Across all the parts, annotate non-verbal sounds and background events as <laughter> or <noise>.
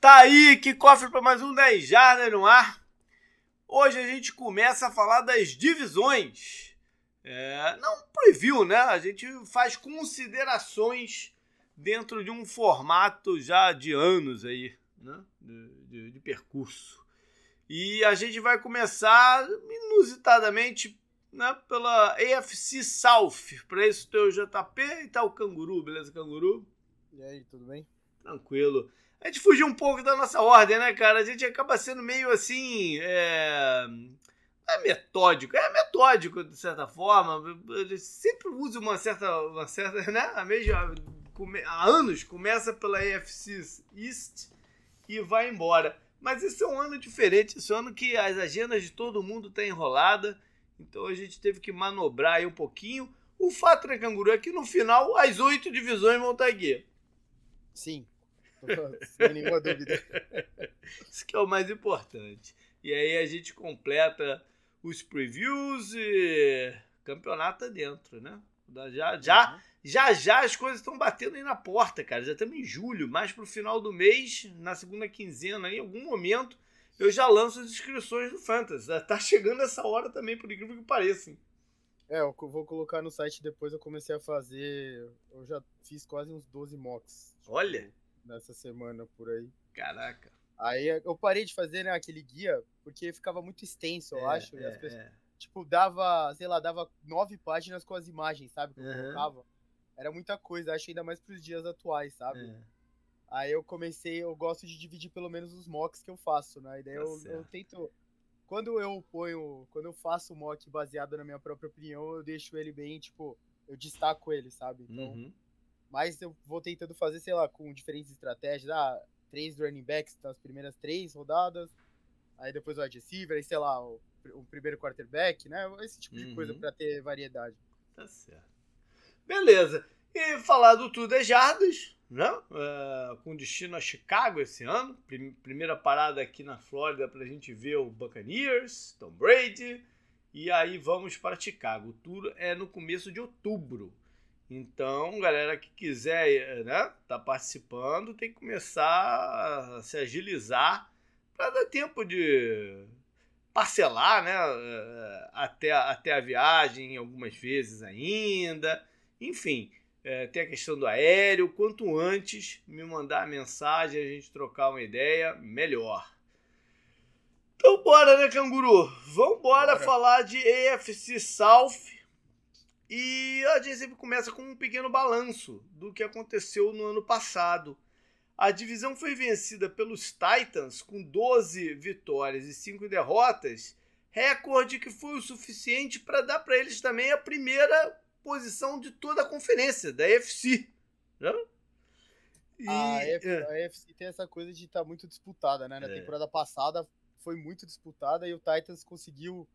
Tá aí, que cofre para mais um 10 Jardas no ar. Hoje a gente começa a falar das divisões. É, não preview, né? A gente faz considerações dentro de um formato já de anos aí, né? De, de, de percurso. E a gente vai começar inusitadamente né, pela AFC South. Para isso tem o JP e tá o Canguru, beleza, Canguru? E aí, tudo bem? Tranquilo. A gente fugiu um pouco da nossa ordem, né, cara? A gente acaba sendo meio assim. É, é metódico, é metódico de certa forma. Sempre usa uma certa. Uma certa <laughs> né? A mesma, há anos começa pela AFC East e vai embora. Mas esse é um ano diferente, esse é um ano que as agendas de todo mundo estão tá enrolada. Então a gente teve que manobrar aí um pouquinho. O fato, né, Canguru, é que no final as oito divisões vão estar tá aqui. Sim, sem nenhuma dúvida. <laughs> Isso que é o mais importante. E aí a gente completa os previews e campeonato dentro, né? Já já, uhum. já, já as coisas estão batendo aí na porta, cara. Já estamos em julho, mais pro final do mês, na segunda quinzena, em algum momento, eu já lanço as inscrições do Fantasy. Tá chegando essa hora também, por incrível que pareça. É, eu vou colocar no site depois. Eu comecei a fazer. Eu já fiz quase uns 12 mocks. Olha! Nessa semana por aí. Caraca. Aí eu parei de fazer né, aquele guia porque ficava muito extenso, eu é, acho. É, pessoas, é. Tipo, dava, sei lá, dava nove páginas com as imagens, sabe? Que eu uhum. colocava. Era muita coisa, acho ainda mais pros dias atuais, sabe? É. Aí eu comecei, eu gosto de dividir pelo menos os mocks que eu faço, né? E daí tá eu, eu, tento. Quando eu ponho. Quando eu faço o mock baseado na minha própria opinião, eu deixo ele bem, tipo, eu destaco ele, sabe? Então. Uhum. Mas eu vou tentando fazer, sei lá, com diferentes estratégias. Ah, três running backs nas primeiras três rodadas. Aí depois o wide receiver, aí sei lá, o, o primeiro quarterback, né? Esse tipo de uhum. coisa para ter variedade. Tá certo. Beleza. E falar do Tudo é Jardas, né? Uh, com destino a Chicago esse ano. Primeira parada aqui na Flórida para a gente ver o Buccaneers, Tom Brady. E aí vamos para Chicago. O tour é no começo de outubro. Então, galera que quiser né, tá participando, tem que começar a se agilizar para dar tempo de parcelar né, eh, até, até a viagem algumas vezes ainda. Enfim, é, tem a questão do aéreo. Quanto antes me mandar a mensagem, a gente trocar uma ideia, melhor. Então bora, né, canguru? Vamos bora falar de AFC South e a sempre começa com um pequeno balanço do que aconteceu no ano passado. A divisão foi vencida pelos Titans com 12 vitórias e 5 derrotas, recorde que foi o suficiente para dar para eles também a primeira posição de toda a conferência, da AFC. Né? E, a, F, é. tem essa coisa de estar tá muito disputada, né? Na é. temporada passada foi muito disputada e o Titans conseguiu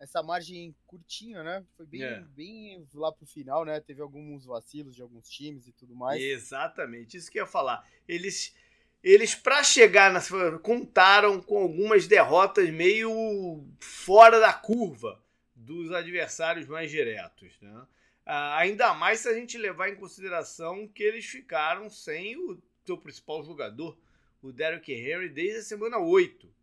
essa margem curtinha, né? Foi bem, é. bem lá pro final, né? Teve alguns vacilos de alguns times e tudo mais. Exatamente, isso que eu ia falar. Eles, eles para chegar nas contaram com algumas derrotas meio fora da curva dos adversários mais diretos, né? Ah, ainda mais se a gente levar em consideração que eles ficaram sem o seu principal jogador, o Derrick Henry, desde a semana 8.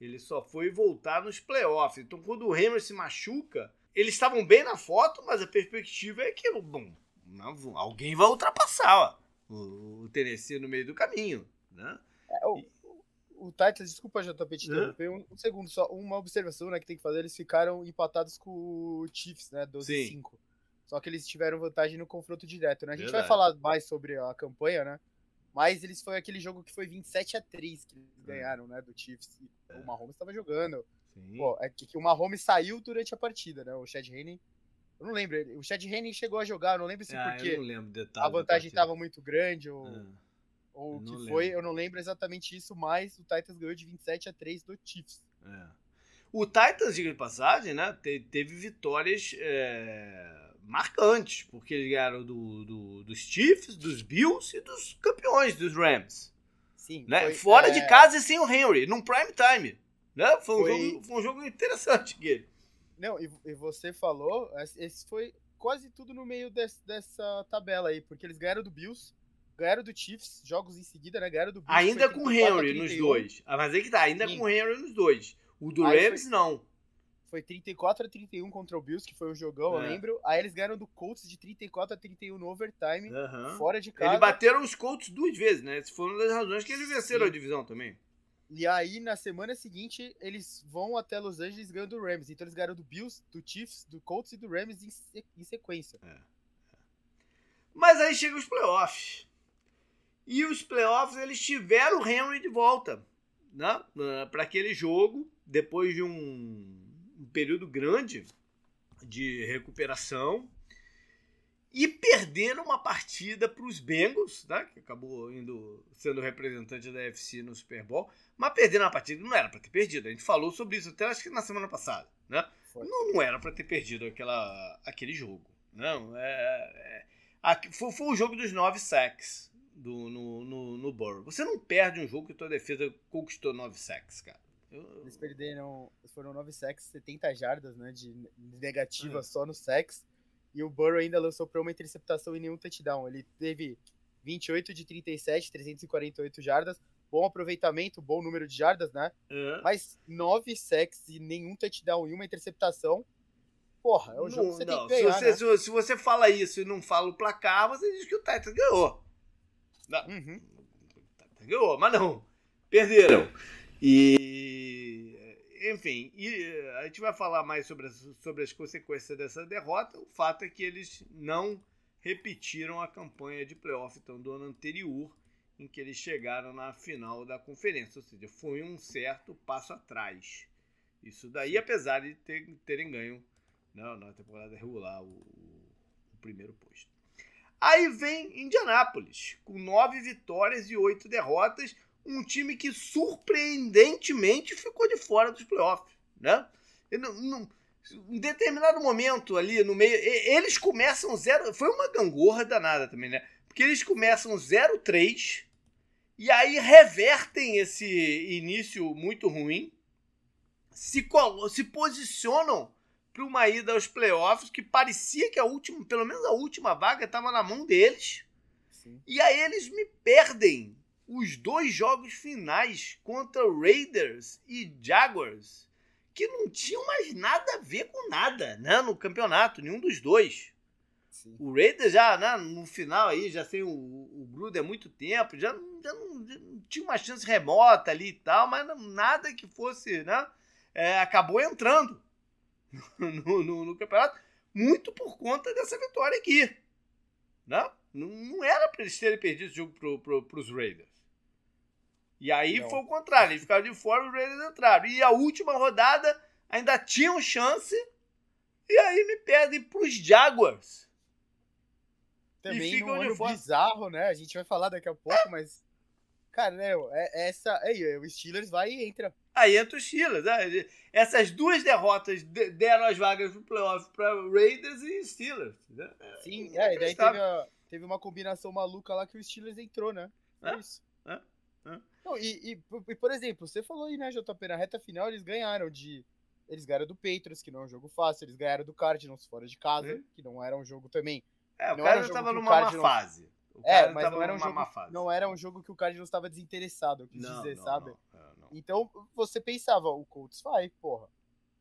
Ele só foi voltar nos playoffs. Então, quando o Hammer se machuca, eles estavam bem na foto, mas a perspectiva é que, bom, não, alguém vai ultrapassar ó, o, Tennessee no meio do caminho, né? É, o, o Titans, desculpa, JP, te interromper, um, um, segundo só, uma observação né, que tem que fazer, eles ficaram empatados com o Chiefs, né, 12-5. Só que eles tiveram vantagem no confronto direto, né? A gente Verdade. vai falar mais sobre a campanha, né? Mas eles foi aquele jogo que foi 27 a 3 que eles é. ganharam, né, do Chiefs. E é. o Mahomes estava jogando. Pô, é que, que, o Mahomes saiu durante a partida, né? O Chad Henne. Eu não lembro. O Chad Henne chegou a jogar, eu não lembro se ah, porque a vantagem estava muito grande ou, ah, ou o que lembro. foi. Eu não lembro exatamente isso, mas o Titans ganhou de 27 a 3 do Chiefs. É. O Titans, diga de passagem, né? Teve vitórias. É marcantes, porque eles ganharam do, do, dos Chiefs, dos Bills e dos campeões, dos Rams. Sim. Né? Foi, Fora é... de casa e sem o Henry, num prime time. Né? Foi, um foi... Jogo, foi um jogo interessante. Não, e, e, você falou, esse foi quase tudo no meio desse, dessa tabela aí, porque eles ganharam do Bills, ganharam do Chiefs, jogos em seguida, né? Ganharam do Bills. Ainda com Henry nos dois. Ah, mas aí que tá, ainda Sim. com Henry nos dois. O do aí Rams, foi, não. Foi 34 a 31 contra o Bills, que foi um jogão, é. eu lembro. Aí eles ganharam do Colts de 34 a 31 no overtime, fora de casa. Eles bateram os Colts duas vezes, né? Essa foi uma das razões que eles venceram Sim. a divisão também. E aí, na semana seguinte, eles vão até Los Angeles ganhando do Rams. Então eles ganharam do Bills, do Chiefs, do Colts e do Rams em, em sequência. É. Mas aí chegam os playoffs. E os playoffs eles tiveram o Henry de volta, né? Para aquele jogo, depois de um, um período grande de recuperação. E perderam uma partida para os Bengals, né, que acabou indo sendo representante da UFC no Super Bowl, mas perderam a partida não era para ter perdido. A gente falou sobre isso até acho que na semana passada, né? Não, não, era para ter perdido aquela, aquele jogo, não. É, é, foi, foi o jogo dos nove sacks do, no, no, no Burrow. Você não perde um jogo que tua defesa conquistou 9 sacks, cara. Eu... Eles perderam, foram 9 sacks, 70 jardas, né, de negativa é. só no sacks. E o Burrow ainda lançou para uma interceptação e nenhum touchdown. Ele teve 28 de 37, 348 jardas. Bom aproveitamento, bom número de jardas, né? É. Mas 9 sacks e nenhum touchdown e uma interceptação. Porra, é o jogo que você não. tem que ganhar, se você, né? se você fala isso e não fala o placar, você diz que o Titans ganhou. Não. Uhum. Ganhou, mas não. Perderam. E. Enfim, e a gente vai falar mais sobre as, sobre as consequências dessa derrota. O fato é que eles não repetiram a campanha de playoff então, do ano anterior, em que eles chegaram na final da conferência. Ou seja, foi um certo passo atrás. Isso daí, apesar de ter, terem ganho não, na temporada regular o, o primeiro posto. Aí vem Indianápolis, com nove vitórias e oito derrotas, um time que surpreendentemente ficou de fora dos playoffs, né? Não, não, em determinado momento ali no meio, eles começam zero, foi uma gangorra danada também, né? Porque eles começam 0-3 e aí revertem esse início muito ruim, se, se posicionam para uma ida aos playoffs que parecia que a última, pelo menos a última vaga estava na mão deles. Sim. E aí eles me perdem os dois jogos finais contra Raiders e Jaguars, que não tinham mais nada a ver com nada, né, no campeonato, nenhum dos dois. Sim. O Raiders já né, no final aí, já sem o, o Gruden há muito tempo, já, já, não, já, não, tinha uma chance remota ali e tal, mas não, nada que fosse, né? É, acabou entrando. <laughs> no, no, no, campeonato, muito por conta dessa vitória aqui. Não, não era para eles terem perdido o jogo pro, pros Raiders. E aí não. foi o contrário, eles ficaram de fora e os Raiders entraram. E a última rodada ainda tinham chance, e aí me perdem pros Jaguars. Também e ficam ano fora. bizarro, né? A gente vai falar daqui a pouco, mas Cara, né, é, essa. Aí, o Steelers vai e entra. Aí entra o Steelers. Né? Essas duas derrotas deram as vagas pro playoff para Raiders e Steelers. Né? Sim, é, e daí teve, a, teve uma combinação maluca lá que o Steelers entrou, né? É, isso. É, é. Não, e, e, e, por exemplo, você falou aí, né, JP, na reta final eles ganharam de. Eles ganharam do Patriots, que não é um jogo fácil, eles ganharam do Cardinals fora de casa, que não era um jogo também. É, o Cardinals estava numa Cardinals... má fase. É, mas não era, um jogo, não era um jogo que o Cardinals estava desinteressado, eu quis não, dizer, não, sabe? Não, é, então você pensava, o Colts vai, porra.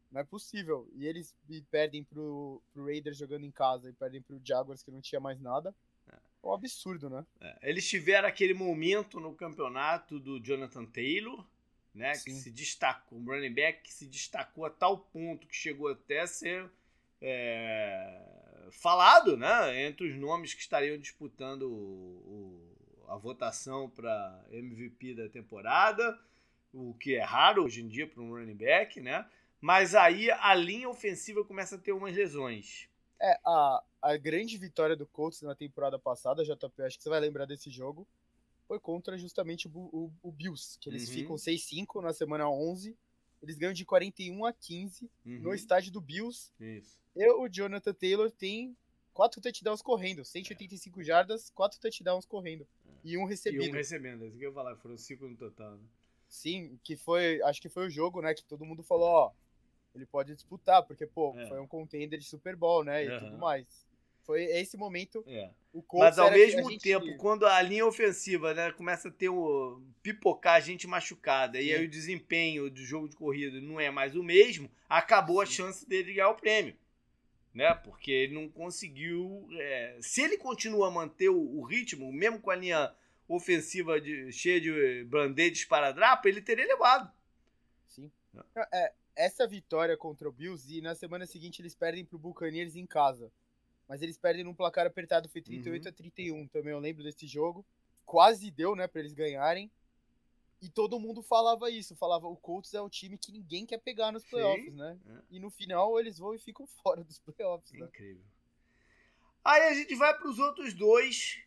Não é possível. E eles perdem pro, pro Raiders jogando em casa e perdem pro Jaguars que não tinha mais nada. É, um absurdo, né? É. Eles tiveram aquele momento no campeonato do Jonathan Taylor, né? Sim. Que se destacou, um running back que se destacou a tal ponto que chegou até a ser é, falado, né, entre os nomes que estariam disputando o, o, a votação para MVP da temporada, o que é raro hoje em dia para um running back, né? Mas aí a linha ofensiva começa a ter umas lesões. É, a, a grande vitória do Colts na temporada passada, JP, acho que você vai lembrar desse jogo, foi contra justamente o, o, o Bills, que eles uhum. ficam 6-5 na semana 11 eles ganham de 41 a 15 uhum. no estádio do Bills. Isso. E o Jonathan Taylor tem quatro touchdowns correndo, 185 é. jardas, quatro touchdowns correndo. É. E um recebido. E um recebendo, é isso que eu ia falar, foram cinco no total, né? Sim, que foi, acho que foi o jogo, né, que todo mundo falou, ó, ele pode disputar, porque, pô, é. foi um contender de Super Bowl, né, e uhum. tudo mais. Foi esse momento. É. Mas ao mesmo gente... tempo, quando a linha ofensiva né, começa a ter o pipocar gente machucada Sim. e aí o desempenho do jogo de corrida não é mais o mesmo, acabou Sim. a chance dele ganhar o prêmio. Né? Porque ele não conseguiu. É... se ele continua a manter o, o, ritmo, mesmo com a linha ofensiva de, cheia de band-aids para drapa, ele teria levado. Sim. É, essa vitória contra o Bills e na semana seguinte eles perdem para o Buccaneers em casa mas eles perdem num placar apertado, foi 38 uhum. a 31 também, eu lembro desse jogo. Quase deu, né, para eles ganharem. E todo mundo falava isso, falava o Colts é o time que ninguém quer pegar nos playoffs, Sim, né? É. E no final eles vão e ficam <laughs> fora dos playoffs, né? Incrível. Aí a gente vai para os outros dois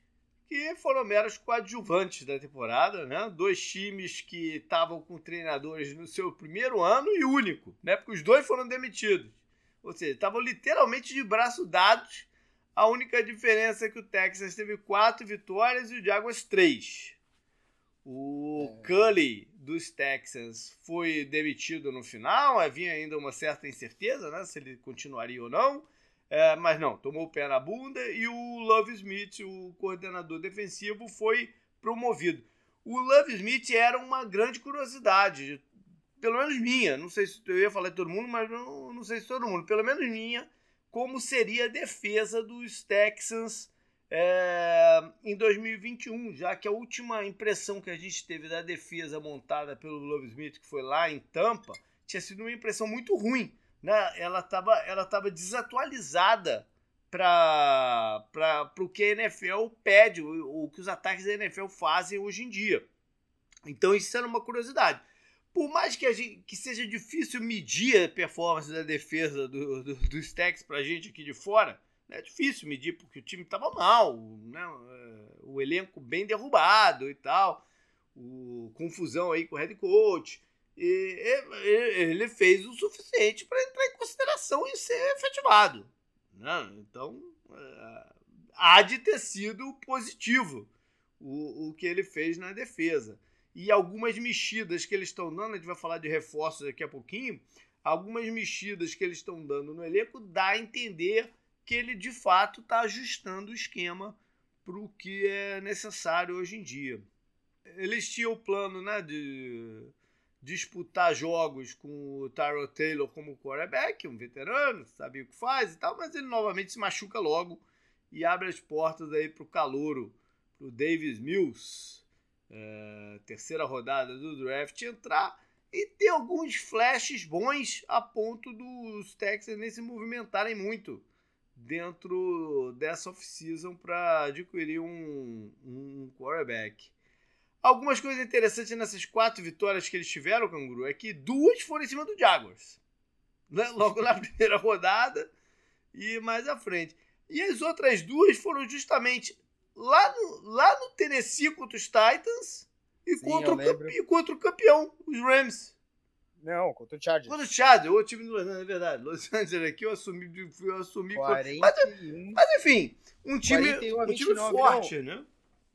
que foram meros coadjuvantes da temporada, né? Dois times que estavam com treinadores no seu primeiro ano e único, né? Porque os dois foram demitidos. Ou seja, estavam literalmente de braço dados a única diferença é que o Texas teve quatro vitórias e o Jaguars três. O é. Cully dos Texans foi demitido no final, havia ainda uma certa incerteza né, se ele continuaria ou não. É, mas não, tomou o pé na bunda e o Love Smith, o coordenador defensivo, foi promovido. O Love Smith era uma grande curiosidade, pelo menos minha. Não sei se eu ia falar de todo mundo, mas não, não sei se todo mundo. Pelo menos minha como seria a defesa dos Texans é, em 2021, já que a última impressão que a gente teve da defesa montada pelo Love Smith, que foi lá em Tampa, tinha sido uma impressão muito ruim. Né? Ela estava ela tava desatualizada para o que a NFL pede, o, o que os ataques da NFL fazem hoje em dia. Então isso era uma curiosidade por mais que, a gente, que seja difícil medir a performance da defesa do, do, dos Techs pra gente aqui de fora, né, é difícil medir porque o time tava mal, né, o elenco bem derrubado e tal, o, confusão aí com o head coach. Ele fez o suficiente para entrar em consideração e ser efetivado. Né? Então, é, há de ter sido positivo o, o que ele fez na defesa e algumas mexidas que eles estão dando, a gente vai falar de reforços daqui a pouquinho, algumas mexidas que eles estão dando no elenco dá a entender que ele de fato está ajustando o esquema para o que é necessário hoje em dia. Eles tinham o plano né, de disputar jogos com o Tyrell Taylor como quarterback, um veterano, sabia o que faz e tal, mas ele novamente se machuca logo e abre as portas aí para o calouro, para o Davis Mills, é, terceira rodada do draft entrar e ter alguns flashes bons a ponto dos Texans nem se movimentarem muito dentro dessa off-season para adquirir um, um quarterback. Algumas coisas interessantes nessas quatro vitórias que eles tiveram, Canguru, é que duas foram em cima do Jaguars. Né? <laughs> Logo na primeira rodada e mais à frente. E as outras duas foram justamente lá no, lá no Tennessee contra os Titans e, Sim, contra, o, e contra o campeão, os Rams. Não, contra o Chargers. Contra o Chargers, o time do Los Angeles, é verdade. Los Angeles aqui eu assumi. Eu assumi 41, mas, mas enfim, um time, um time forte, não. né?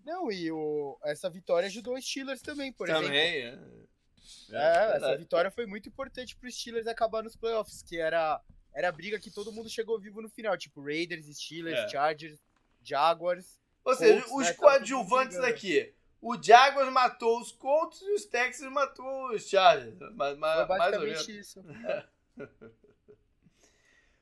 Não, e o, essa vitória ajudou os Steelers também, por também, exemplo. Também, é. é, é essa vitória foi muito importante para os Steelers acabar nos playoffs, que era, era a briga que todo mundo chegou vivo no final, tipo Raiders, Steelers, é. Chargers, Jaguars. Ou seja, Colts, os né, coadjuvantes aqui. O Jaguars matou os Colts e os Texans matou os Chargers. Mas, mas, Foi basicamente isso. <laughs>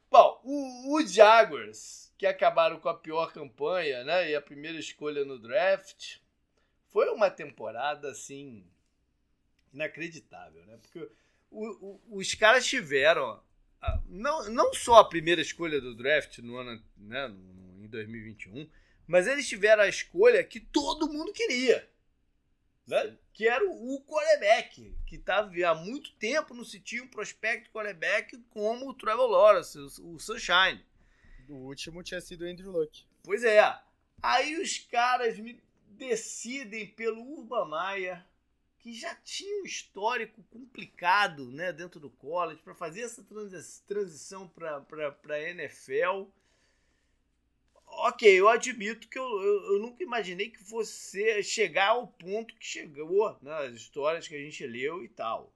Bom, o, o, Jaguars, que acabaram com a pior campanha, né? E a primeira escolha no draft, foi uma temporada assim inacreditável, né? Porque o, o, os caras tiveram não, não só a primeira escolha do draft no ano, né, no, em 2021, mas eles tiveram a escolha que todo mundo queria. Né? Que era o, quarterback, que estava há muito tempo não se tinha um prospecto quarterback como o Trevor Lawrence, o, o Sunshine. O último tinha sido o Andrew Luck. Pois é. Aí os caras me decidem pelo Urban Meyer, que já tinha um histórico complicado né, dentro do college, para fazer essa transição para a NFL ok, eu admito que eu, eu, eu, nunca imaginei que fosse chegar ao ponto que chegou nas né, histórias que a gente leu e tal.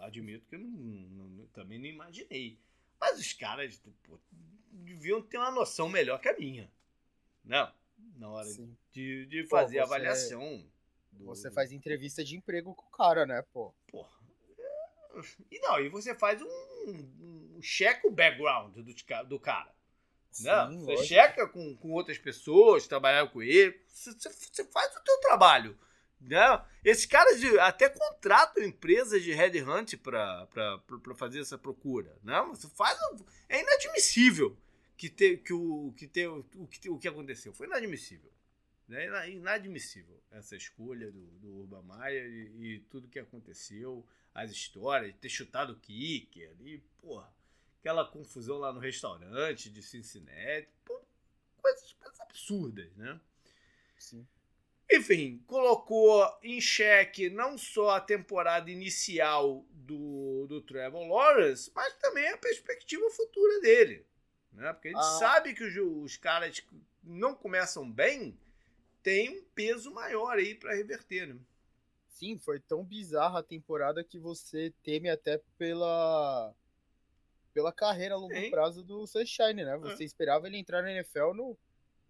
Admito que eu não, não, também não imaginei. Mas os caras, pô, deviam ter uma noção melhor que a minha. Não, na hora de, de fazer pô, a avaliação. Do... Você faz entrevista de emprego com o cara, né, pô? Porra. E não, e você faz um, um check o background do, do cara. Sim, não, você lógico. checa com, com outras pessoas, trabalhar com ele, você, você faz o teu trabalho. Né? Esses caras de, até contratam empresas de headhunt para fazer essa procura. Né? Você faz, é inadmissível que, te, que, o, que, te, o, que, o que aconteceu. Foi inadmissível. É inadmissível essa escolha do, do Urban e, e, tudo que aconteceu, as histórias, ter chutado o kicker e, porra, aquela confusão lá no restaurante de Cincinnati, pô, coisas absurdas, né? Sim. Enfim, colocou em xeque não só a temporada inicial do, do Trevor Lawrence, mas também a perspectiva futura dele. Né? Porque a gente ah. sabe que os, os caras não começam bem, tem um peso maior aí para reverter, né? Sim, foi tão bizarra a temporada que você teme até pela pela carreira a longo Sim. prazo do Sunshine, né? Você é. esperava ele entrar na NFL no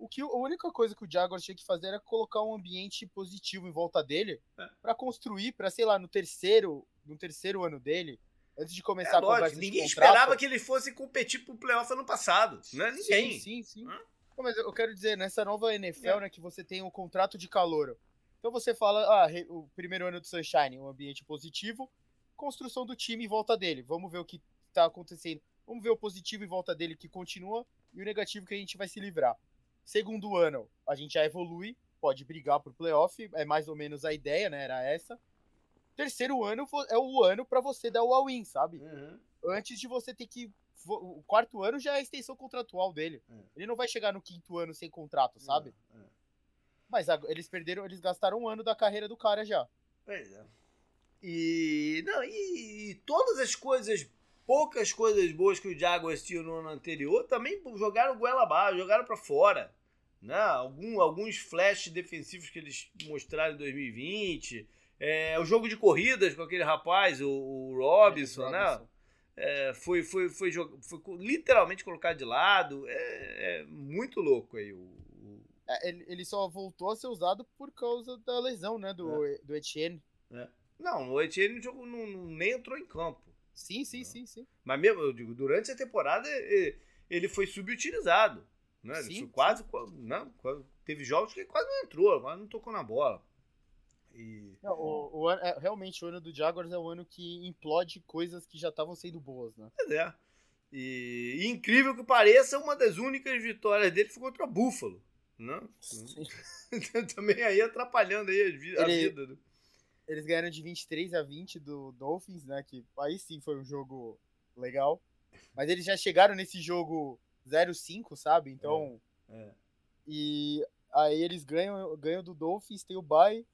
o que a única coisa que o Jaguars tinha que fazer era colocar um ambiente positivo em volta dele é. para construir, para sei lá, no terceiro, no terceiro ano dele, antes de começar é, a lógico, Ninguém esperava que ele fosse competir pro playoff ano passado, né? Ninguém. Sim, sim, sim. Hã? Mas eu quero dizer, nessa nova NFL, é. né, que você tem um contrato de calor. Então você fala, ah, o primeiro ano do Sunshine, um ambiente positivo, construção do time em volta dele. Vamos ver o que tá acontecendo. Vamos ver o positivo em volta dele que continua e o negativo que a gente vai se livrar. Segundo ano, a gente já evolui, pode brigar por playoff, é mais ou menos a ideia, né? Era essa. Terceiro ano é o ano para você dar o all-in, sabe? Uhum. Antes de você ter que. O quarto ano já é a extensão contratual dele. Uhum. Ele não vai chegar no quinto ano sem contrato, sabe? Uhum. Mas eles perderam, eles gastaram um ano da carreira do cara já. Pois é. E, não, e, e todas as coisas poucas coisas boas que o Jaguars tinha no ano anterior também jogaram goela abaixo, jogaram para fora. Né? Algum, alguns flashes defensivos que eles mostraram em 2020. É, o jogo de corridas com aquele rapaz, o, o Robinson, é, né? É, foi, foi, foi, foi, foi, literalmente colocado de lado. É, é muito louco aí. O, o... É, ele, ele só voltou a ser usado por causa da lesão né, do, é. do Etienne. Não, o Etienne não, não, nem entrou em campo. Sim, sim, sim, sim. Mas mesmo, eu digo, durante a temporada ele foi subutilizado. Né? Sim, ele quase, não, teve jogos que ele quase não entrou, quase não tocou na bola. E... Não, o, o, é, realmente o ano do Jaguars é o ano que implode coisas que já estavam sendo boas, né? Pois é. E, e, incrível que pareça, uma das únicas vitórias dele foi contra o Buffalo. Né? <laughs> Também aí atrapalhando aí a, ele, vida. Né? Eles ganharam de 23 a 20 do Dolphins, né? Que aí sim foi um jogo legal. Mas eles já chegaram nesse jogo 0-5, sabe? Então. É, é. E aí eles ganham, ganham do Dolphins, tem o bye,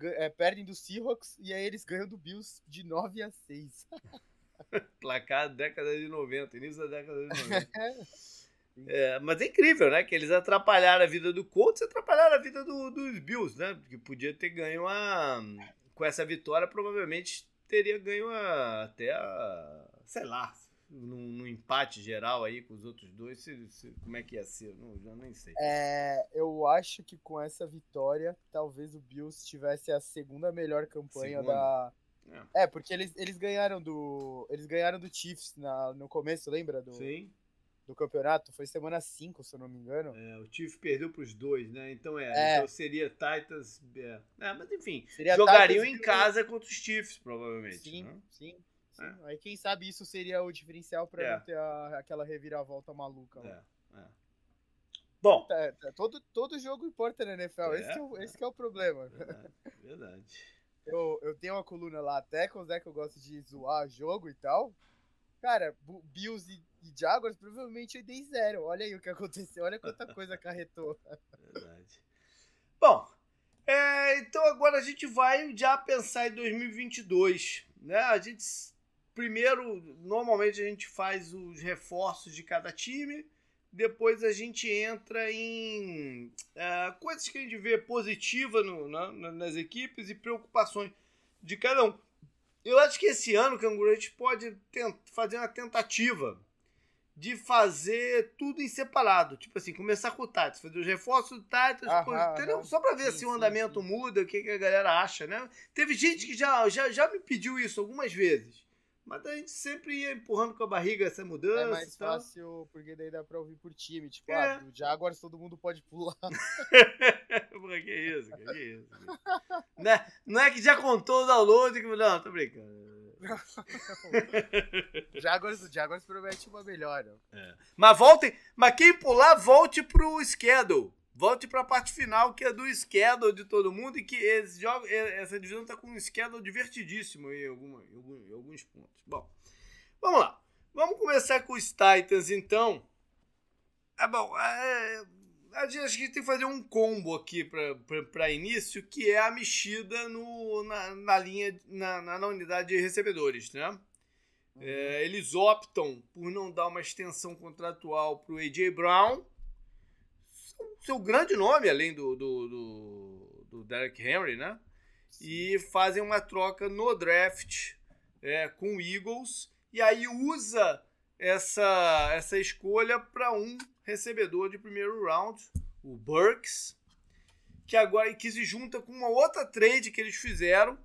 é, perdem do Seahawks e aí eles ganham do Bills de 9 a 6. <laughs> Placar década de 90, início da década de 90. <laughs> É, mas é incrível, né? Que eles atrapalharam a vida do Colts e atrapalharam a vida do, dos Bills, né? Que podia ter ganho a, com essa vitória, provavelmente teria ganho a, até a, sei lá, no, empate geral aí com os outros dois, se, se, como é que ia ser? Não, já nem sei. É, eu acho que com essa vitória, talvez o Bills tivesse a segunda melhor campanha segunda. da. É. é. porque eles, eles ganharam do. Eles ganharam do Chiefs na, no começo, lembra? Do, Sim do campeonato, foi semana 5, se eu não me engano. É, o Chiefs perdeu para os dois, né? Então é, é. Então seria Titans. É. é mas enfim, seria jogariam Titans em casa contra os Chiefs, provavelmente. Sim, né? sim. sim. É. Aí quem sabe isso seria o diferencial para é. não ter a, aquela reviravolta maluca. É, é. Bom. Tá, tá, todo, todo jogo importa na NFL, esse, é, o, esse é o problema. Verdade. verdade. <laughs> Eu, eu tenho uma coluna lá, até com o Zé que eu gosto de zoar jogo e tal. Cara, Bills e e Jaguars, provavelmente eu dei zero. Olha aí o que aconteceu, olha quanta coisa acarretou. <laughs> Verdade. Bom, é, então agora a gente vai já pensar em 2022. Né? A gente, primeiro, normalmente a gente faz os reforços de cada time, depois a gente entra em é, coisas que a gente vê positiva no, na, nas equipes e preocupações de cada um. Eu acho que esse ano, Canguru, a gente pode fazer uma tentativa de fazer tudo em separado. Tipo assim, começar com o Titans, fazer os reforços do Titans, entendeu? Só pra ver sim, se o andamento sim. muda, o que, que, a galera acha, né? Teve gente que já, já, já me pediu isso algumas vezes. Mas a gente sempre ia empurrando com a barriga essa mudança. É mais fácil, porque daí dá pra ouvir por time. Tipo, é. ah, o Jaguars todo mundo pode pular. <laughs> Que isso, que isso. não, é, não é que já contou o download. Que... Não, tô brincando. Jaguars, o Jaguars promete uma melhora. É. Mas voltem, mas quem pular, volte pro schedule. Volte para a parte final, que é do schedule de todo mundo, e que esse jogo, essa divisão está com um schedule divertidíssimo em, alguma, em, alguns pontos. Bom, vamos lá. Vamos começar com os Titans, então. É bom, é, a gente tem que fazer um combo aqui para início, que é a mexida no, na, na linha, na, na, unidade de recebedores, né? Uhum. É, eles optam por não dar uma extensão contratual para o A.J. Brown, seu grande nome, além do, do, do, do Derek Henry, né? E fazem uma troca no draft é, com o Eagles, e aí usa essa, essa escolha para um recebedor de primeiro round, o Burks, que agora que se junta com uma outra trade que eles fizeram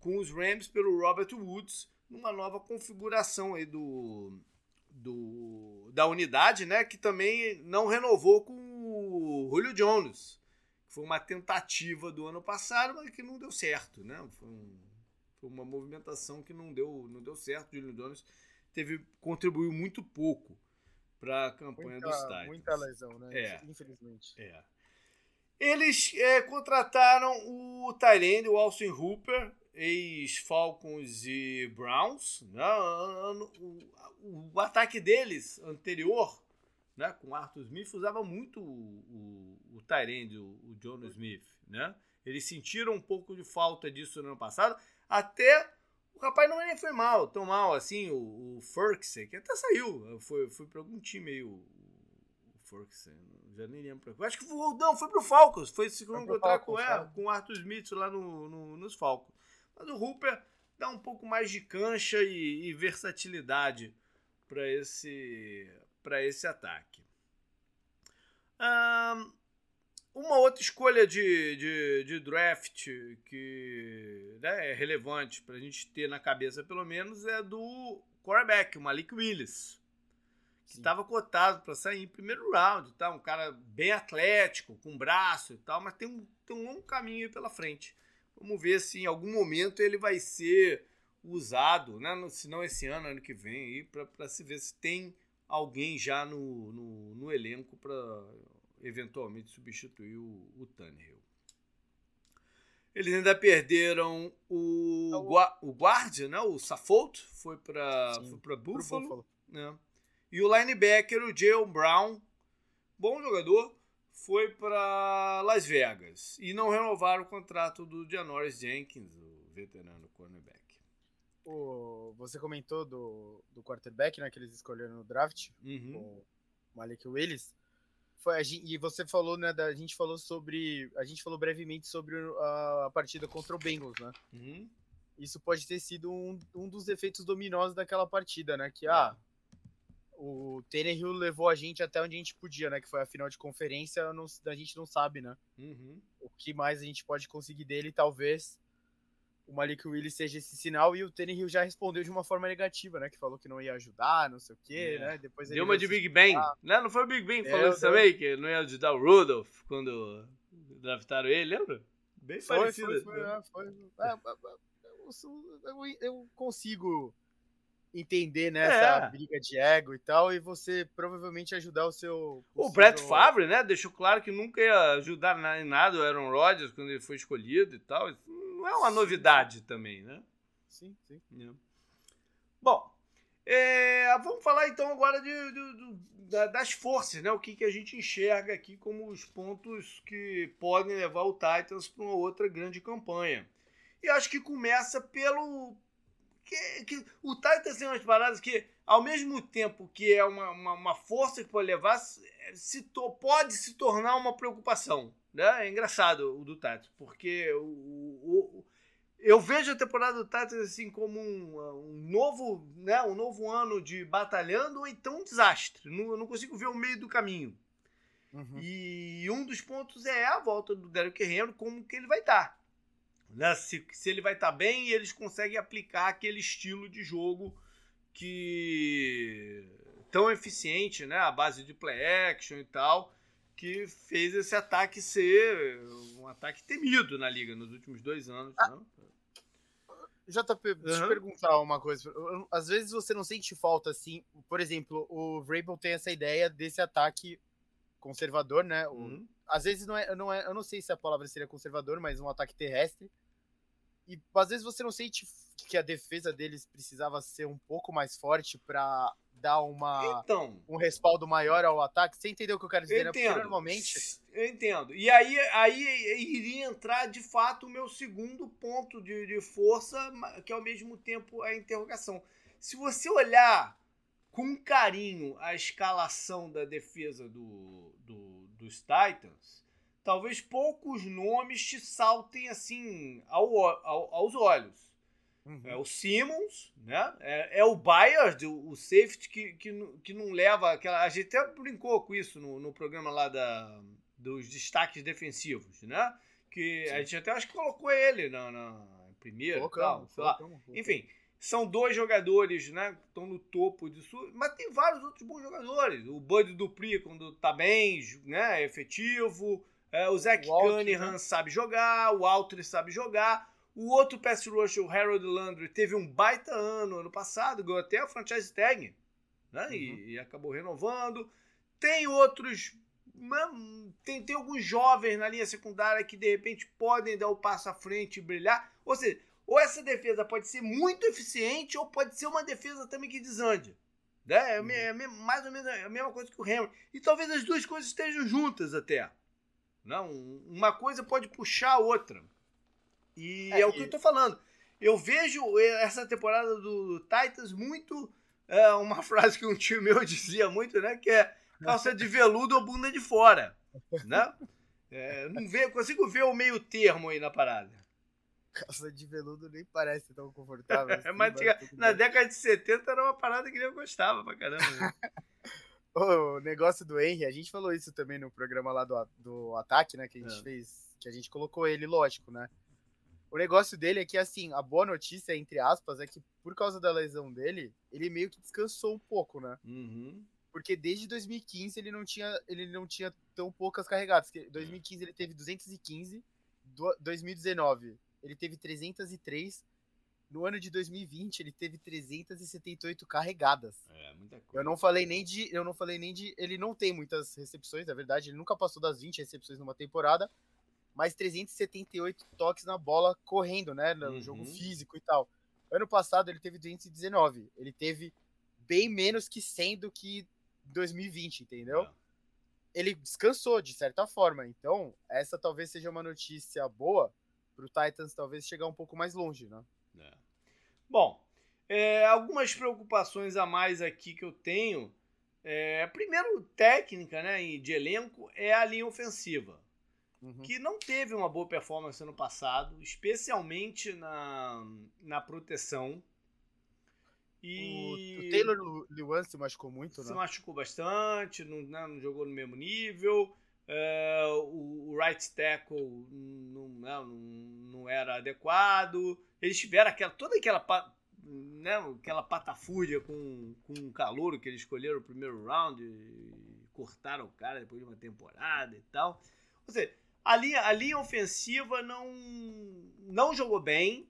com os Rams pelo Robert Woods, numa nova configuração aí do, do da unidade, né, que também não renovou com o Julio Jones, que foi uma tentativa do ano passado, mas que não deu certo, né? Foi, um, foi uma movimentação que não deu, não deu certo. O Julio Jones teve contribuiu muito pouco para a campanha muita, dos Titans. Muita lesão, né? É. Infelizmente. É. Eles é, contrataram o Tyrande, o Austin Hooper, ex-Falcons e Browns. Né? O, o, ataque deles anterior, né, com Arthur Smith, usava muito o, o, o Tyrande, o, o John Smith. Né? Eles sentiram um pouco de falta disso no ano passado, até o rapaz não foi mal, tão mal assim, o, o Ferguson, que até saiu, foi, foi para algum time aí, o, o Ferguson, já nem lembro pra Acho que foi, não, foi pro Falcons, foi se encontrar com, é, com o Arthur Smith lá no, no, nos Falcons. Mas o Hooper dá um pouco mais de cancha e, e versatilidade para esse, esse ataque. Um, uma outra escolha de, de, de draft que né, é relevante para a gente ter na cabeça, pelo menos, é do quarterback, o Malik Willis. Que estava cotado para sair em primeiro round. Tá? Um cara bem atlético, com braço e tal, mas tem um, tem um longo caminho pela frente. Vamos ver se em algum momento ele vai ser usado, né? se não esse ano, ano que vem, para se ver se tem alguém já no, no, no elenco para eventualmente substituir o, o Tannehill. Eles ainda perderam o, então, o guarda, né? o Saffold, foi para Buffalo. Buffalo. Né? E o linebacker, o Jalen Brown, bom jogador, foi para Las Vegas. E não renovaram o contrato do Janoris Jenkins, o veterano cornerback. O, você comentou do, do quarterback né, que eles escolheram no draft, uhum. o Malik Willis foi, e você falou, né, da, a gente falou sobre, a gente falou brevemente sobre a, a partida contra o Bengals, né? Uhum. Isso pode ter sido um, um dos efeitos dominosos daquela partida, né? Que, ah, o Tannehill levou a gente até onde a gente podia, né? Que foi a final de conferência, não, a gente não sabe, né? Uhum. O que mais a gente pode conseguir dele, talvez o Malik Willis seja esse sinal e o Tannehill já respondeu de uma forma negativa, né? Que falou que não ia ajudar, não sei o quê, é. né? Depois Deu uma de Big Bang, né? Não foi o Big Bang que é, falou isso também, que não ia ajudar o Rudolph quando draftaram ele, lembra? Bem foi, parecido. Foi, foi, né? foi. É, eu, eu, consigo entender né, essa é. briga de ego e tal, e você provavelmente ajudar o seu. O Brett Favre, né? Deixou claro que nunca ia ajudar em nada o Aaron Rodgers quando ele foi escolhido e tal não é uma novidade também, né? Sim, sim. É. Bom, é, vamos falar então agora de, de, de, das forças, né? O que, que a gente enxerga aqui como os pontos que podem levar o Titans para uma outra grande campanha. E acho que começa pelo. Que, que, o Titans tem umas paradas que, ao mesmo tempo que é uma, uma, uma força que pode levar, se to, pode se tornar uma preocupação. Né? É engraçado o do Titans, porque o, o, eu vejo a temporada do Titans assim como um, um, novo, né, um novo ano de batalhando ou então um desastre. Não, eu não consigo ver o meio do caminho. Uhum. E um dos pontos é a volta do Derek Henry, como que ele vai estar. Tá. Né? Se, se ele vai estar tá bem e eles conseguem aplicar aquele estilo de jogo que tão eficiente, né, a base de play action e tal, que fez esse ataque ser um ataque temido na liga nos últimos dois anos. Ah, né? JP, uhum. deixa eu perguntar uma coisa. Às vezes você não sente falta assim. Por exemplo, o Vrabel tem essa ideia desse ataque conservador, né? Uhum. às vezes não é, não é, eu não sei se a palavra seria conservador, mas um ataque terrestre. E às vezes você não sente que a defesa deles precisava ser um pouco mais forte para dar uma então, um respaldo maior ao ataque. Você entendeu o que eu quero dizer? Eu né? entendo. Porque normalmente. Eu entendo. E aí, aí iria entrar de fato o meu segundo ponto de, de força, que é ao mesmo tempo a interrogação. Se você olhar com carinho a escalação da defesa do, do, dos Titans, talvez poucos nomes te saltem assim ao, ao, aos olhos. Uhum. É o Simmons, né? É, é o Byers, o, o, safety, que, que, que não leva aquela. A gente até brincou com isso no, no programa lá da, dos destaques defensivos, né? Que Sim. a gente até acho que colocou ele na, na primeira. Colocamos, tal, colocamos, colocamos. Enfim, são dois jogadores, né? Que estão no topo disso, mas tem vários outros bons jogadores. O Bud Dupri, quando tá bem, né? É efetivo. É, o Zach Cunningham né? sabe jogar, o Alter sabe jogar. O outro pass rusher, o Harold Landry, teve um baita ano ano passado, ganhou até a franchise tag, né? Uhum. E, e, acabou renovando. Tem outros. Tem, tem alguns jovens na linha secundária que de repente podem dar o passo à frente e brilhar. Ou seja, ou essa defesa pode ser muito eficiente, ou pode ser uma defesa também que desande. Né? É, uhum. é, mais ou menos a mesma coisa que o Hamilton. E talvez as duas coisas estejam juntas até. Não, uma coisa pode puxar a outra. E é, é o que e... eu tô falando. Eu vejo essa temporada do Titans muito. É, uma <laughs> frase que um tio meu dizia muito, né? Que é calça de veludo ou bunda de fora. Né? É, não vê, consigo ver o meio termo aí na parada. Calça de veludo nem parece tão confortável. <laughs> Assim, mas tinha, na década de 70 era uma parada que eu gostava pra caramba. <laughs> O negócio do Henry, a gente falou isso também no programa lá do, do ataque, né? Que a gente é. fez. Que a gente colocou ele, lógico, né? O negócio dele é que, assim, a boa notícia, entre aspas, é que por causa da lesão dele, ele meio que descansou um pouco, né? Uhum. Porque desde 2015 ele não tinha, ele não tinha tão poucas carregadas. Em 2015 ele teve 215, 2019 ele teve 303, no ano de 2020 ele teve 378 carregadas. É, muita coisa. Eu não falei nem de, eu não falei nem de, ele não tem muitas recepções, na verdade, ele nunca passou das 20 recepções numa temporada mais 378 toques na bola correndo, né? No uhum. jogo físico e tal. Ano passado ele teve 219. Ele teve bem menos que 100 do que 2020, entendeu? É. Ele descansou de certa forma. Então, essa talvez seja uma notícia boa para o Titans talvez chegar um pouco mais longe, né? É. Bom, é, algumas preocupações a mais aqui que eu tenho. É, primeiro, técnica né, de elenco é a linha ofensiva uhum. que não teve uma boa performance no passado, especialmente na, na proteção. E... O, o Taylor Lewan se machucou muito, Se né? machucou bastante, não, né, não jogou no mesmo nível. É, o, o, right tackle não, não, não, era adequado. Eles tiveram aquela, toda aquela, né, aquela patafúrdia com, com o calor que eles escolheram o primeiro round cortaram o cara depois de uma temporada e tal. Ou seja, a linha, a linha ofensiva não, não jogou bem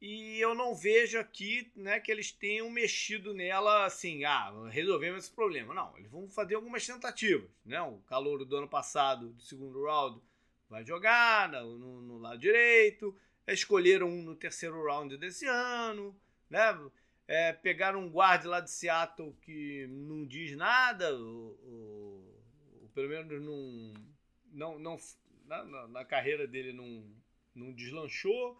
e eu não vejo aqui né, que eles tenham mexido nela assim, ah, resolvemos esse problema. Não, eles vão fazer algumas tentativas. Né? O calor do ano passado, do segundo round, vai jogar no, no lado direito. Escolheram um no terceiro round desse ano. Né? É, pegaram um guarda lá de Seattle que não diz nada, ou pelo menos não, não, não, na, na, na carreira dele não, não deslanchou.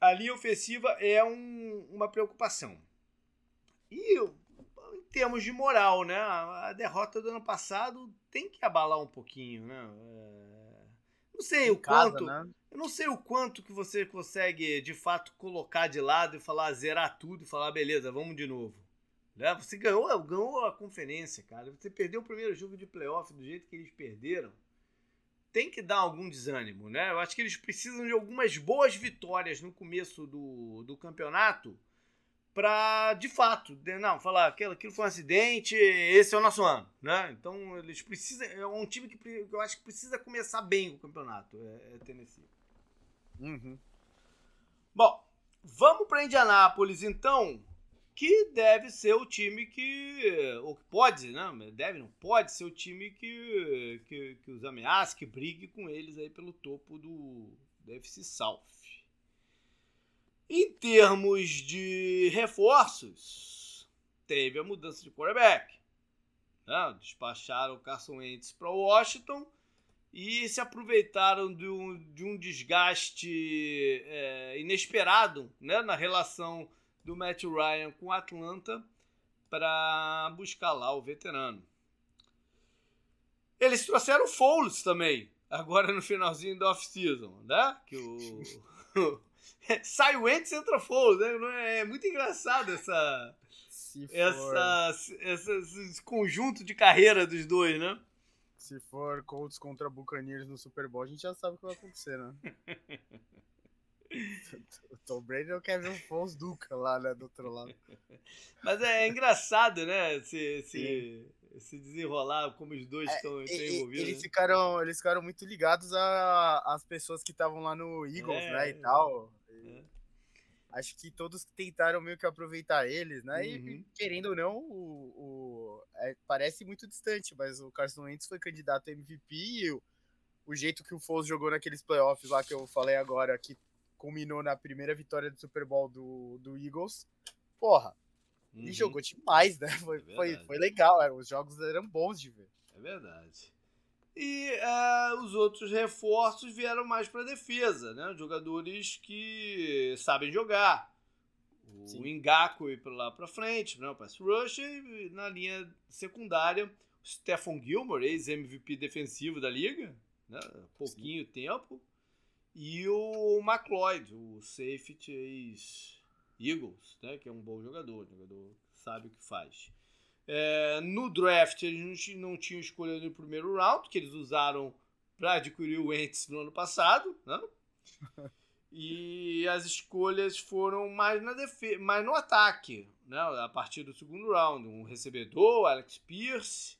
A linha ofensiva é um, uma preocupação. E em termos de moral, né? A derrota do ano passado tem que abalar um pouquinho, né? É... Não sei o casa, quanto. Né? Eu não sei o quanto que você consegue, de fato, colocar de lado e falar, zerar tudo e falar, beleza, vamos de novo. Né? Você ganhou, ganhou a conferência, cara. Você perdeu o primeiro jogo de playoff do jeito que eles perderam. Tem que dar algum desânimo, né? Eu acho que eles precisam de algumas boas vitórias no começo do, do campeonato para, de fato, não, falar aquilo, aquilo foi um acidente, esse é o nosso ano, né? Então eles precisam, é um time que eu acho que precisa começar bem o campeonato, é, é Tennessee. Uhum. Bom, vamos para Indianápolis então, que deve ser o time que, ou que pode, né? Deve, não pode ser o time que, que, que os ameaça, que brigue com eles aí pelo topo do, do FC South. Em termos de reforços, teve a mudança de quarterback. Né? Despacharam o Carson Wentz para Washington e se aproveitaram de um, de um desgaste é, inesperado né? na relação do Matt Ryan com Atlanta para buscar lá o veterano. Eles trouxeram o Foles também, agora no finalzinho da off-season, né? Que o <laughs> <laughs> <laughs> Sai o Ents entra Foles, né? É muito engraçado essa, essa, essa, esse conjunto de carreira dos dois, né? Se for Colts contra Buccaneers no Super Bowl, a gente já sabe o que vai acontecer, né? o <laughs> Tom Brady não quer ver o Foles Duca lá, né, do outro lado. Mas é, é engraçado, né, se, se, se desenrolar como os dois é, estão, envolvidos. Eles, né? ficaram, eles ficaram muito ligados às pessoas que estavam lá no Eagles, é, né, e tal. Acho que todos tentaram meio que aproveitar eles, né? Uhum. E querendo ou não, o, o é, parece muito distante, mas o Carson Wentz foi candidato a MVP e o, o jeito que o Foles jogou naqueles playoffs lá que eu falei agora, que culminou na primeira vitória do Super Bowl do, do Eagles, porra, uhum. ele jogou demais, né? <laughs> Foi, é foi, foi legal, é, os jogos eram bons de ver. É verdade. E uh, os outros reforços vieram mais para defesa, né? Jogadores que sabem jogar. O Sim. Ngaku ir para lá para frente, né? o pass rush, e na linha secundária, o Stephen Gilmore, ex-MVP defensivo da liga, né? pouquinho Sim. tempo, e o McLeod, o safety ex-Eagles, né? que é um bom jogador, jogador que sabe o que faz. É, no draft, eles não tinham escolha no primeiro round, que eles usaram para adquirir o Wentz no ano passado. Né? <laughs> E as escolhas foram mais, na defesa, mais no ataque, né? a partir do segundo round. Um recebedor, Alex Pierce,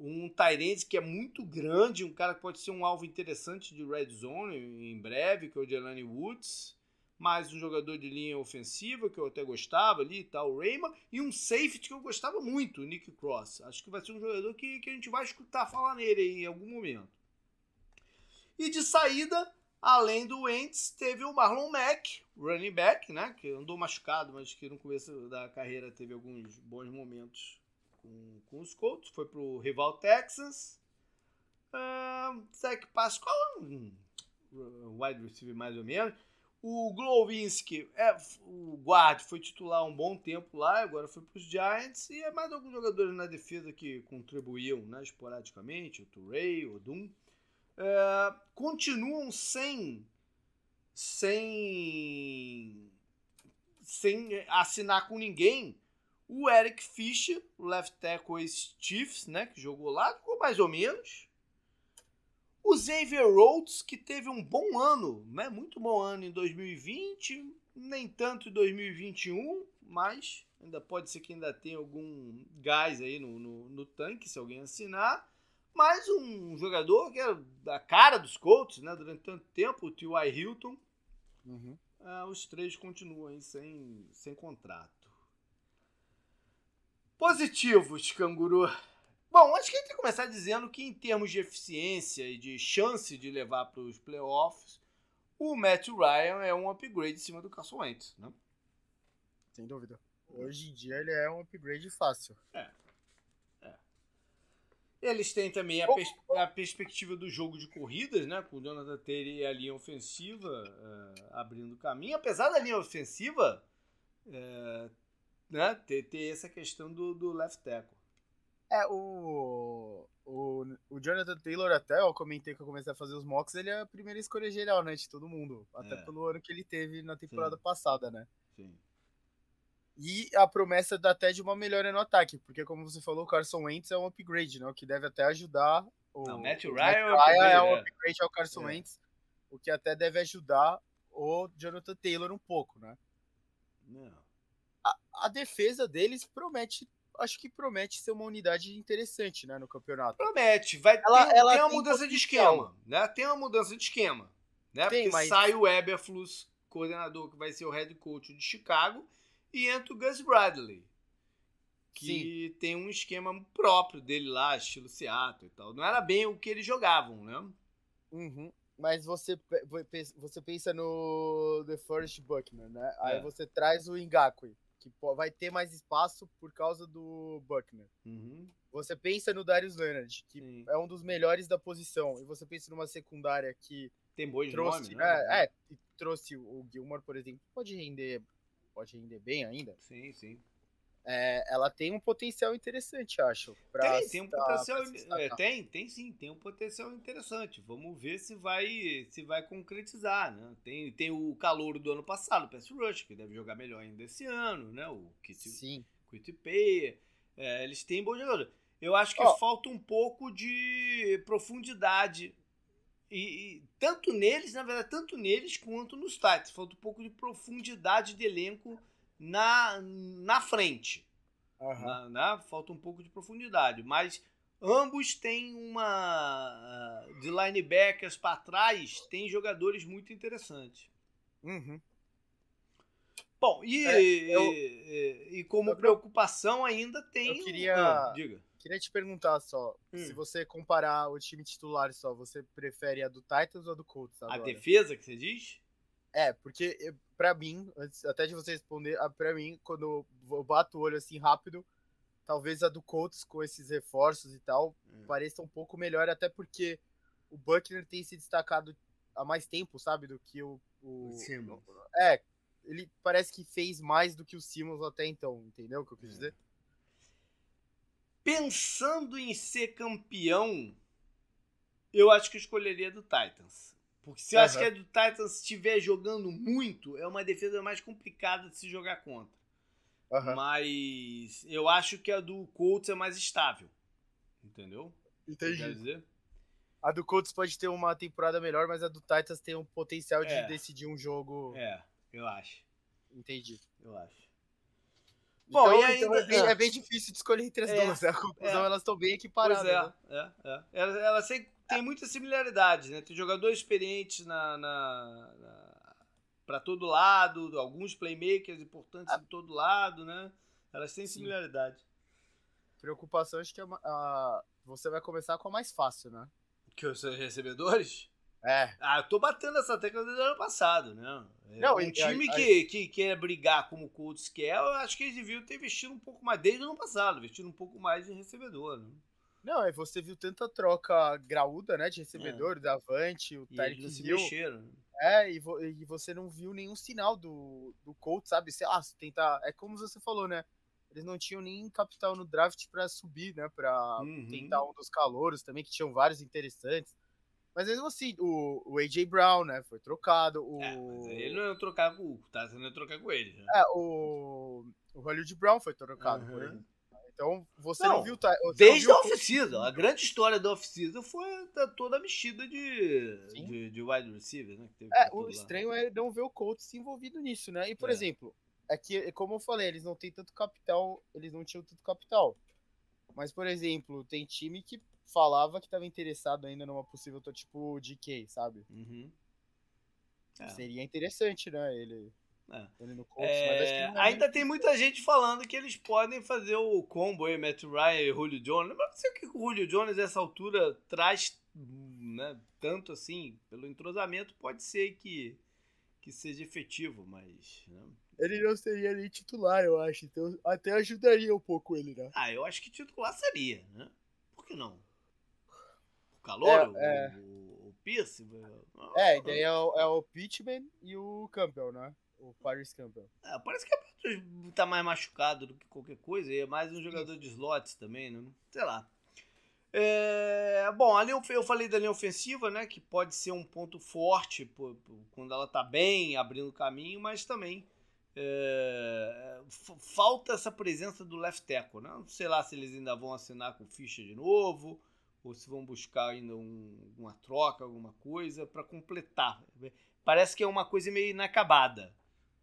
um Tyrande que é muito grande, um cara que pode ser um alvo interessante de red zone em breve, que é o Jelani Woods mais um jogador de linha ofensiva, que eu até gostava ali e tal, o Raymond, e um safety que eu gostava muito, o Nick Cross. Acho que vai ser um jogador que, que a gente vai escutar falar nele em algum momento. E de saída, além do Wentz, teve o Marlon Mack, running back, né, que andou machucado, mas que no começo da carreira teve alguns bons momentos com, com os Colts, foi pro rival Texas. Uh, Zach Pascal, um wide receiver mais ou menos. O Glowinski, é, o guard, foi titular um bom tempo lá, agora foi para os Giants. E é mais alguns jogadores na defesa que contribuíam né, esporadicamente, o Turei, o Doom. É, continuam sem, sem, sem assinar com ninguém. O Eric Fischer, o left tackle Chiefs, né, que jogou lá, ficou mais ou menos. O Xavier Rhodes, que teve um bom ano, né? muito bom ano em 2020, nem tanto em 2021, mas ainda pode ser que ainda tenha algum gás aí no, no, no tanque, se alguém assinar. Mas um jogador que era da cara dos Colts né? durante tanto tempo, o T.Y. Hilton. Uhum. Uh, os três continuam sem, sem contrato. Positivos, canguru. Bom, acho que a gente tem que começar dizendo que, em termos de eficiência e de chance de levar para os playoffs, o Matt Ryan é um upgrade em cima do Carson Wentz, né? Sem dúvida. Hoje em dia ele é um upgrade fácil. É. é. Eles têm também a, pers a, perspectiva do jogo de corridas, né? Com o Jonathan Taylor e a linha ofensiva uh, abrindo caminho. Apesar da linha ofensiva uh, né, ter, ter essa questão do, do left tackle. É, o, o, o Jonathan Taylor, até eu comentei que eu comecei a fazer os mocks, ele é a primeira escolha geral, né, de todo mundo. Até É. pelo ano que ele teve na temporada Sim. passada, né? Sim. E a promessa dá até de uma melhora no ataque, porque como você falou, o Carson Wentz é um upgrade, né? O que deve até ajudar. O, Não, Matt o Ryan é é upgrade, um é. upgrade ao Carson É. Wentz, o que até deve ajudar o Jonathan Taylor um pouco, né? Não. A defesa deles promete, acho que promete ser uma unidade interessante, né, no campeonato. Promete, vai Ela- ter, ela tem uma tem mudança de esquema, né? Tem uma mudança de esquema, né? Tem, Porque mas- sai o Eberflus, coordenador que vai ser o head coach de Chicago, e entra o Gus Bradley, que tem um esquema próprio dele lá, estilo Seattle e tal. Não era bem o que eles jogavam, né? Uhum. Mas você, você pensa no The Forest Buckner, né? Aí É. você traz o Ngakwe, que vai ter mais espaço por causa do Buckner. Uhum. Você pensa no Darius Leonard, que Sim. é um dos melhores da posição. E você pensa numa secundária que Tem bons trouxe, nomes, né? É, e trouxe o Gilmore, por exemplo, pode render, pode render bem ainda. Sim, sim. É, ela tem um potencial interessante, acho. Tem, tem um pra- potencial. pra é, tem, tem sim, tem um potencial interessante. Vamos ver se vai se vai concretizar, né? Tem, tem o calouro do ano passado, o Pass Rush, que deve jogar melhor ainda esse ano, né? O Kit, Sim. Quitipay. É, eles têm bons jogadores. Eu acho que Ó. falta um pouco de profundidade. E, e tanto neles, na verdade, tanto neles quanto nos Titans. Falta um pouco de profundidade de elenco na, na frente. Aham. Na- na- falta um pouco de profundidade, mas ambos têm uma ah, de linebackers para trás, tem jogadores muito interessantes. Uhum. Bom, e, É, eu- e, e como eu- preocupação ainda tem. eu queria- Ah, diga. Queria te perguntar só, Hum. se você comparar o time titular só, você prefere a do Titans ou a do Colts A agora? defesa que você diz? É, porque eu- pra mim, até de você responder, a- pra mim, quando eu bato o olho assim rápido, talvez a do Colts com esses reforços e tal, Hum. pareça um pouco melhor, até porque o Buckner tem se destacado há mais tempo, sabe, do que o... o Simmons. É, ele parece que fez mais do que o Simmons até então, entendeu o que eu quis É. dizer? Pensando em ser campeão, eu acho que escolheria do Titans. Porque se eu acho que a do Titans estiver jogando muito, é uma defesa mais complicada de se jogar contra. Aham, Mas eu acho que a do Colts é mais estável. Entendeu? Entendi. dizer? A do Colts pode ter uma temporada melhor, mas a do Titans tem um potencial de É. decidir um jogo. É, eu acho. Entendi. Eu acho. Bom, então, e então ainda- é, bem, é bem difícil de escolher entre as É, duas. Né? A conclusão, é. elas estão bem Pois equiparadas. é, né? é, é. Ela, ela sempre tem muitas similaridades, né? Tem jogadores experientes na, na, na para todo lado, alguns playmakers importantes de todo lado, né? Elas têm Sim. similaridade. Preocupação, acho que é a- você vai começar com a mais fácil, né? Que os seus recebedores? É. Ah, eu tô batendo essa tecla desde o ano passado, né? É, Não, um e- time que, que quer brigar como o Colts quer, eu acho que eles deviam ter investido um pouco mais, desde o ano passado, investido um pouco mais em recebedor, né? Não, aí você viu tanta troca graúda, né? De recebedor, da Avante, o É. E Tyreek não se Hill. mexeram. É, e, vo- e você não viu nenhum sinal do, do Colts, sabe? Sei lá, se tentar. É como você falou, né? Eles não tinham nem capital no draft pra subir, né? Pra Uhum. tentar um dos calouros também, que tinham vários interessantes. Mas mesmo assim, o, o AJ Brown, né? Foi trocado. O, É, mas ele não ia trocar com o tá? Você não ia trocar com ele. Né? é, o, o Hollywood Brown foi trocado, por Uhum. Então, você Não, não, viu. Você Desde a viu o off-season. A grande história da off-season foi da- toda a mexida de, de, de wide receiver, né? É, o estranho é não ver o Colts envolvido nisso, né? E, por É. exemplo, é que, como eu falei, eles não têm tanto capital, eles não tinham tanto capital. Mas, por exemplo, tem time que falava que estava interessado ainda numa possível, tipo, DK, sabe? Uhum. É. Seria interessante, né? Ele, É. Colts, É, não é ainda muito- tem muita gente falando que eles podem fazer o combo aí, Matt Ryan e Julio Jones. Mas não sei o que o Julio Jones, nessa altura, traz né, tanto assim, pelo entrosamento, pode ser que, que seja efetivo, mas. né? Ele não seria nem titular, eu acho. Então até ajudaria um pouco ele, né? Ah, eu acho que titular seria, né? Por que não? O calor? É, é. O, o Pierce? É, daí é o, é o Pittman e o Campbell, né? O Paris Campbell. É, parece que tá mais machucado do que qualquer coisa. E é mais um jogador de slots também, né? Sei lá. É, bom, ali eu falei da linha ofensiva, né? Que pode ser um ponto forte pô, quando ela tá bem, abrindo caminho, mas também é, falta essa presença do left tackle, né? Não sei lá se eles ainda vão assinar com ficha de novo ou se vão buscar ainda um, uma troca, alguma coisa para completar. Parece que é uma coisa meio inacabada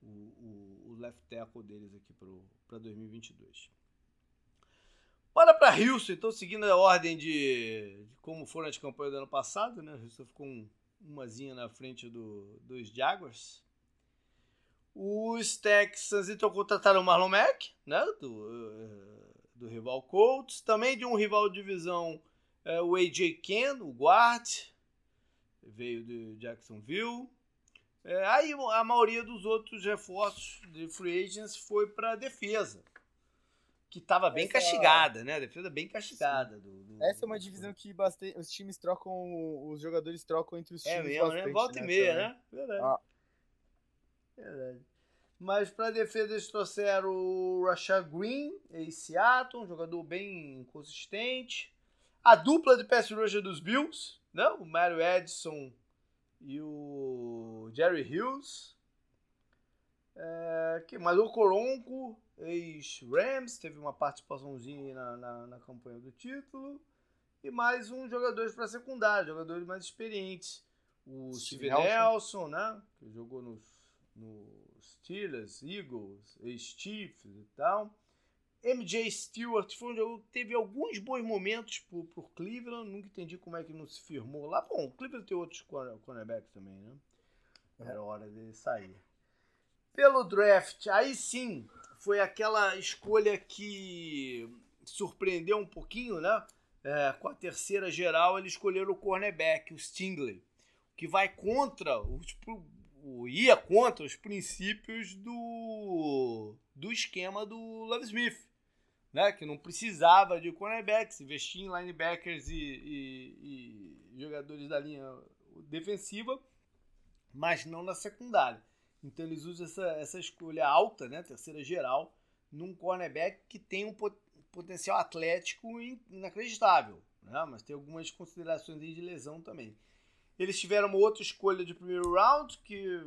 o, o, left tackle deles aqui para 2022. Bora para Houston, então, seguindo a ordem de, de, como foram as campanhas do ano passado, né? Houston ficou um, umazinha na frente do, dos Jaguars. Os Texans então contrataram o Marlon Mack, né? Do, eh, do rival Colts. Também de um rival de divisão, é, o AJ Ken, o guard, veio de Jacksonville. É, aí a maioria dos outros reforços de free agents foi para defesa que estava bem Essa... castigada, né? A defesa bem castigada. Do, do, Essa é uma divisão que bastante, os times trocam, os jogadores trocam entre os é times. É mesmo, bastante, né? Volta né? e meia, né? Verdade. Ah. Verdade. Mas para defesa eles trouxeram o Rashad Green, em Seattle, um jogador bem consistente. A dupla de pass rusher dos Bills, né? o Mario Edson e o Jerry Hughes. É, que mais? O Coronco, ex-Rams, teve uma participaçãozinha na, na, na, campanha do título. E mais um jogador para secundário, jogadores mais experientes. O Steve Nelson, Nelson né? Que jogou nos, nos Steelers, Eagles, ex-Chiefs e tal. MJ Stewart foi um jogo que teve alguns bons momentos por, por Cleveland. Nunca entendi como é que não se firmou lá. Bom, o Cleveland tem outros cornerbacks também, né? Era hora de sair. Pelo draft, aí sim, foi aquela escolha que surpreendeu um pouquinho, né? É, com a terceira geral, eles escolheram o cornerback, o Stingley, que vai contra, o, tipo, o, ia contra os princípios do, do esquema do Love Smith, né? Que não precisava de cornerbacks, investia em linebackers e, e, e jogadores da linha defensiva, mas não na secundária. Então eles usam essa, essa escolha alta, né, terceira geral, num cornerback que tem um potencial atlético inacreditável, né, mas tem algumas considerações de lesão também. Eles tiveram outra escolha de primeiro round, que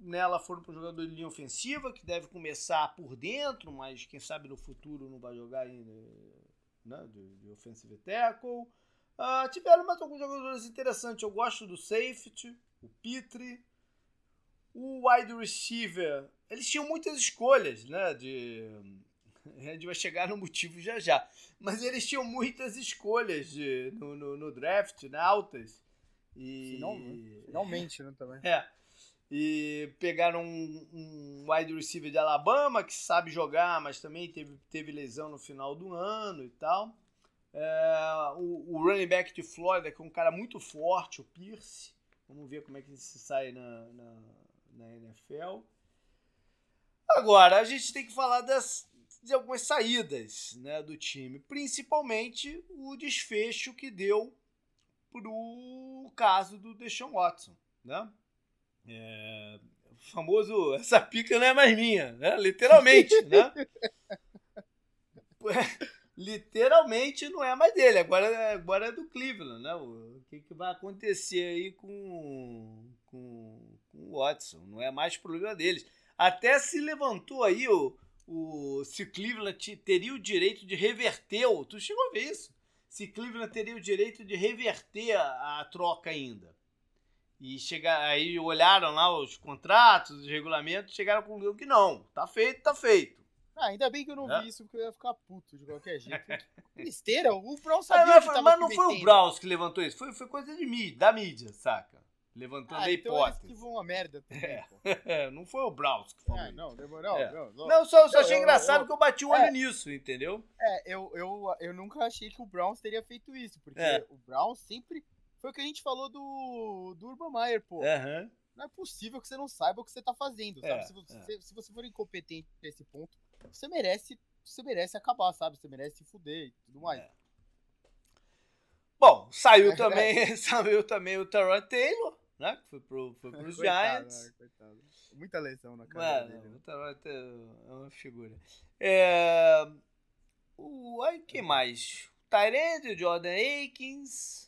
nela foram para o jogador de linha ofensiva, que deve começar por dentro, mas quem sabe no futuro não vai jogar ainda né, de, de offensive tackle. Uh, tiveram mais alguns jogadores interessantes. Eu gosto do safety, o Pitre, o wide receiver, eles tinham muitas escolhas, né? De, <laughs> a gente vai chegar no motivo já já. Mas eles tinham muitas escolhas de, no, no, no draft, né? altas. E, finalmente, finalmente né, também. É. E pegaram um, um, wide receiver de Alabama que sabe jogar, mas também teve, teve lesão no final do ano e tal. É, o, o running back de Florida, que é um cara muito forte, o Pierce. Vamos ver como é que ele se sai na, na na NFL. Agora, a gente tem que falar das, de algumas saídas né, do time, principalmente o desfecho que deu pro caso do Deshaun Watson, né? É, o famoso, essa pica não é mais minha, né? Literalmente, <laughs> né? <laughs> Literalmente não é mais dele, agora, agora é do Cleveland, né? O que, que vai acontecer aí com, com com o Watson, não é mais problema deles. Até se levantou aí o, o se Cleveland teria o direito de reverter, o, tu chegou a ver isso? Se Cleveland teria o direito de reverter a, a troca ainda. E chegar, aí olharam lá os contratos, os regulamentos, chegaram com o que não, tá feito, tá feito. Ah, ainda bem que eu não é? vi isso, porque eu ia ficar puto de qualquer <laughs> jeito. Besteira, o Brown sabia mas, que Mas não foi o Browns que levantou isso, foi, foi coisa de mídia, da mídia, saca? levantando ah, a então hipótese. Então eles que vão a merda também, é. <laughs> não foi o Browns que falou. É, não, não, é. não, não, não. só, só achei eu, engraçado eu, que eu bati o olho é, nisso, entendeu? É, eu, eu, eu nunca achei que o Browns teria feito isso, porque é. o Browns sempre. Foi o que a gente falou do, do Urban Meyer, pô. Uhum. Não é possível que você não saiba o que você tá fazendo, sabe? É, se, você, se você for incompetente nesse ponto, você merece, você merece acabar, sabe? Você merece se fuder e tudo mais. Bom, saiu também, <laughs> saiu também o Taron Taylor, né? Que foi, pro, foi pros <laughs> coitado, Giants. Coitado. Muita lesão na cara dele. Né? É uma figura. É, o, aí, quem mais? Tyrande, o Jordan Akins.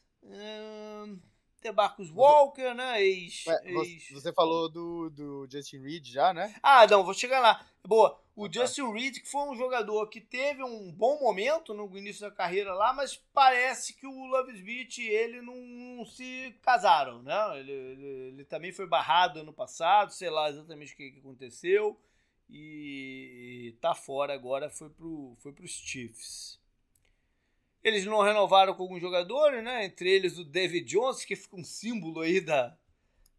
Tem Marcus Walker, né? Ex, ex... Você falou do, do Justin Reed já, né? Ah, não, vou chegar lá. Boa. O ah, tá. Justin Reed, que foi um jogador que teve um bom momento no início da carreira lá, mas parece que o Love Smith e ele não, não se casaram, né? Ele, ele, ele, também foi barrado ano passado, sei lá exatamente o que, que aconteceu. E, e tá fora agora, foi pro, foi pros Chiefs. Eles não renovaram com alguns jogadores, né? Entre eles o David Jones, que fica um símbolo aí da,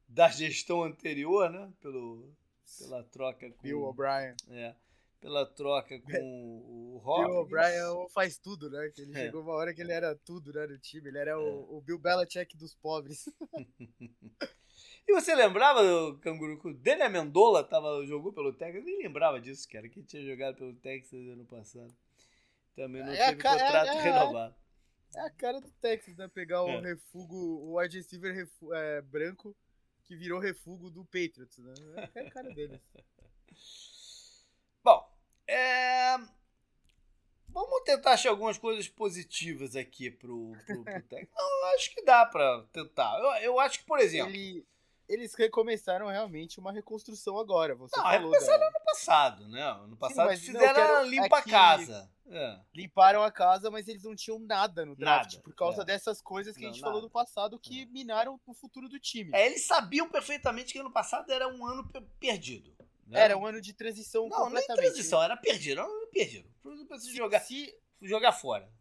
da gestão anterior, né? Pelo, pela troca com. Bill O'Brien. É. Pela troca com o Hopkins. Bill O'Brien faz tudo, né? Que ele é. chegou uma hora que ele era tudo, né? No time. Ele era é. o, o Bill Belichick dos pobres. <laughs> <laughs> E você lembrava, Canguru, que o Daniel Amendola tava, jogou pelo Texas? Eu nem lembrava disso, cara, que tinha jogado pelo Texas ano passado. Também não é teve cara, contrato é, <laughs> é, renovado. É a cara do Texas, né? Pegar o é. refugo, o wide receiver refu é, branco que virou refugo do Patriots, né? É a cara deles. <laughs> Bom, é... vamos tentar achar algumas coisas positivas aqui pro, pro, pro <laughs> Texas. Não, acho que dá pra tentar. Eu, eu acho que, por exemplo... Ele eles recomeçaram realmente uma reconstrução agora. Você não, falou recomeçaram da... ano passado, né? Ano passado Sim, fizeram quero... limpa a casa. É. Limparam a casa, mas eles não tinham nada no draft. Nada, por causa é. dessas coisas que não, a gente nada. falou no passado que é. minaram o futuro do time. É, eles sabiam perfeitamente que ano passado era um ano perdido. Né? Era um ano de transição não, completamente. Não, transição, era perdido. Era um ano perdido. Pra se, jogar, se... jogar fora.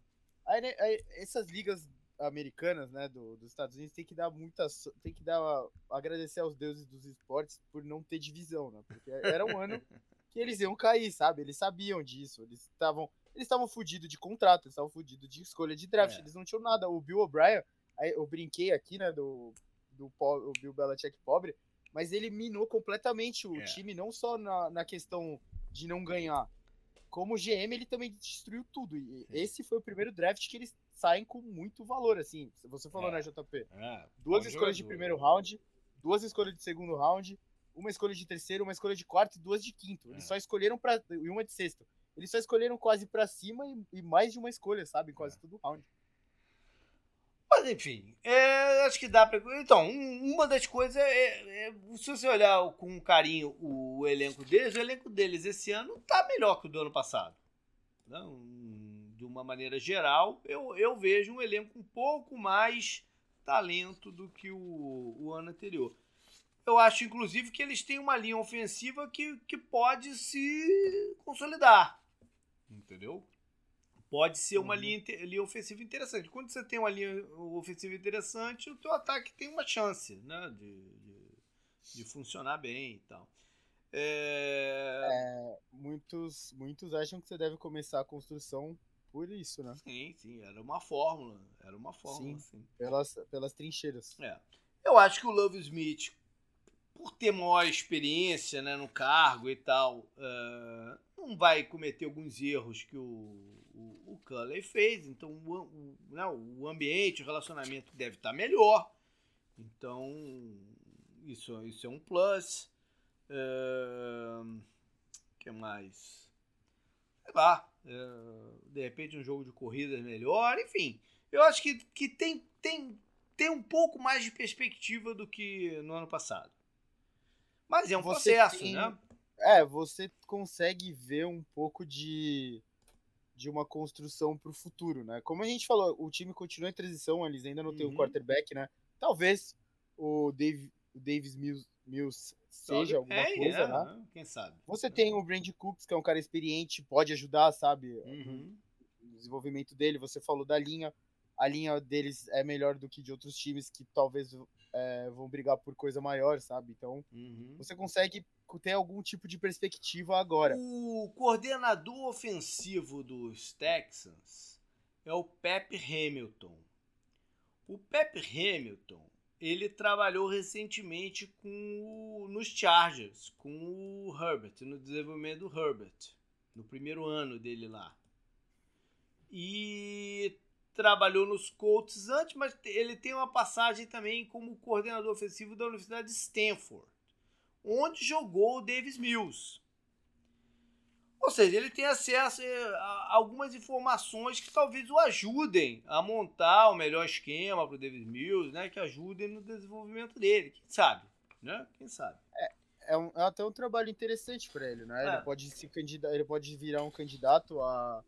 Aí, né, aí, essas ligas americanas, né, do, dos Estados Unidos, tem que dar muitas, tem que dar agradecer aos deuses dos esportes por não ter divisão, né? Porque era um ano que eles iam cair, sabe? Eles sabiam disso, eles estavam, eles estavam fudidos de contrato, eles estavam fudidos de escolha de draft, é. eles não tinham nada. O Bill O'Brien, eu brinquei aqui, né, do do o Bill Belichick pobre, mas ele minou completamente o é. time não só na, na questão de não ganhar, como GM ele também destruiu tudo. E esse foi o primeiro draft que eles saem com muito valor, assim. Você falou, é. né, JP? É, duas escolhas de primeiro round, duas escolhas de segundo round, uma escolha de terceiro, uma escolha de quarto e duas de quinto. Eles é. só escolheram para e uma de sexto. Eles só escolheram quase para cima e, e, mais de uma escolha, sabe? Quase é. todo round. Mas enfim, é, acho que dá para. Então, uma das coisas é, é, Se você olhar com carinho o elenco deles, o elenco deles esse ano tá melhor que o do ano passado. Não, de uma maneira geral, eu, eu vejo um elenco um pouco mais talento do que o, o ano anterior. Eu acho, inclusive, que eles têm uma linha ofensiva que, que pode se consolidar. Entendeu? Pode ser uma uhum. linha, linha ofensiva interessante. Quando você tem uma linha ofensiva interessante, o teu ataque tem uma chance né, de, de, de funcionar bem e tal. É... É, muitos, muitos acham que você deve começar a construção por isso, né? Sim, sim, era uma fórmula. Era uma fórmula, sim. Pelas, pelas trincheiras. É. Eu acho que o Love Smith, por ter maior experiência né, no cargo e tal, uh, não vai cometer alguns erros que o, o, o fez. Então, o, o, né, o ambiente, o relacionamento deve estar melhor. Então, isso, isso é um plus. O uh, que mais? Sei lá de repente um jogo de corridas melhor, enfim. Eu acho que, que tem, tem, tem um pouco mais de perspectiva do que no ano passado. Mas é um você processo, tem, né? É, você consegue ver um pouco de, de uma construção para o futuro, né? Como a gente falou, o time continua em transição, eles ainda não uhum. tem o quarterback, né? Talvez o, Dave, o Davis Mills, Mills seja alguma é, coisa, é, né? Quem sabe? Você tem o Brand Cooks, que é um cara experiente, pode ajudar, sabe? Uhum. No desenvolvimento dele. Você falou da linha. A linha deles é melhor do que de outros times que talvez é, vão brigar por coisa maior, sabe? Então, uhum. você consegue ter algum tipo de perspectiva agora. O coordenador ofensivo dos Texans é o Pep Hamilton. O Pep Hamilton ele trabalhou recentemente com o, nos Chargers, com o Herbert, no desenvolvimento do Herbert, no primeiro ano dele lá. E trabalhou nos Colts antes, mas ele tem uma passagem também como coordenador ofensivo da Universidade de Stanford, onde jogou o Davis Mills. Ou seja, ele tem acesso eh, a algumas informações que talvez o ajudem a montar o melhor esquema para o Davis Mills, né? Que ajudem no desenvolvimento dele. Quem sabe, né? Quem sabe. É, é, um, é até um trabalho interessante para ele, né? É. Ele pode se candidatar, ele pode virar um candidato a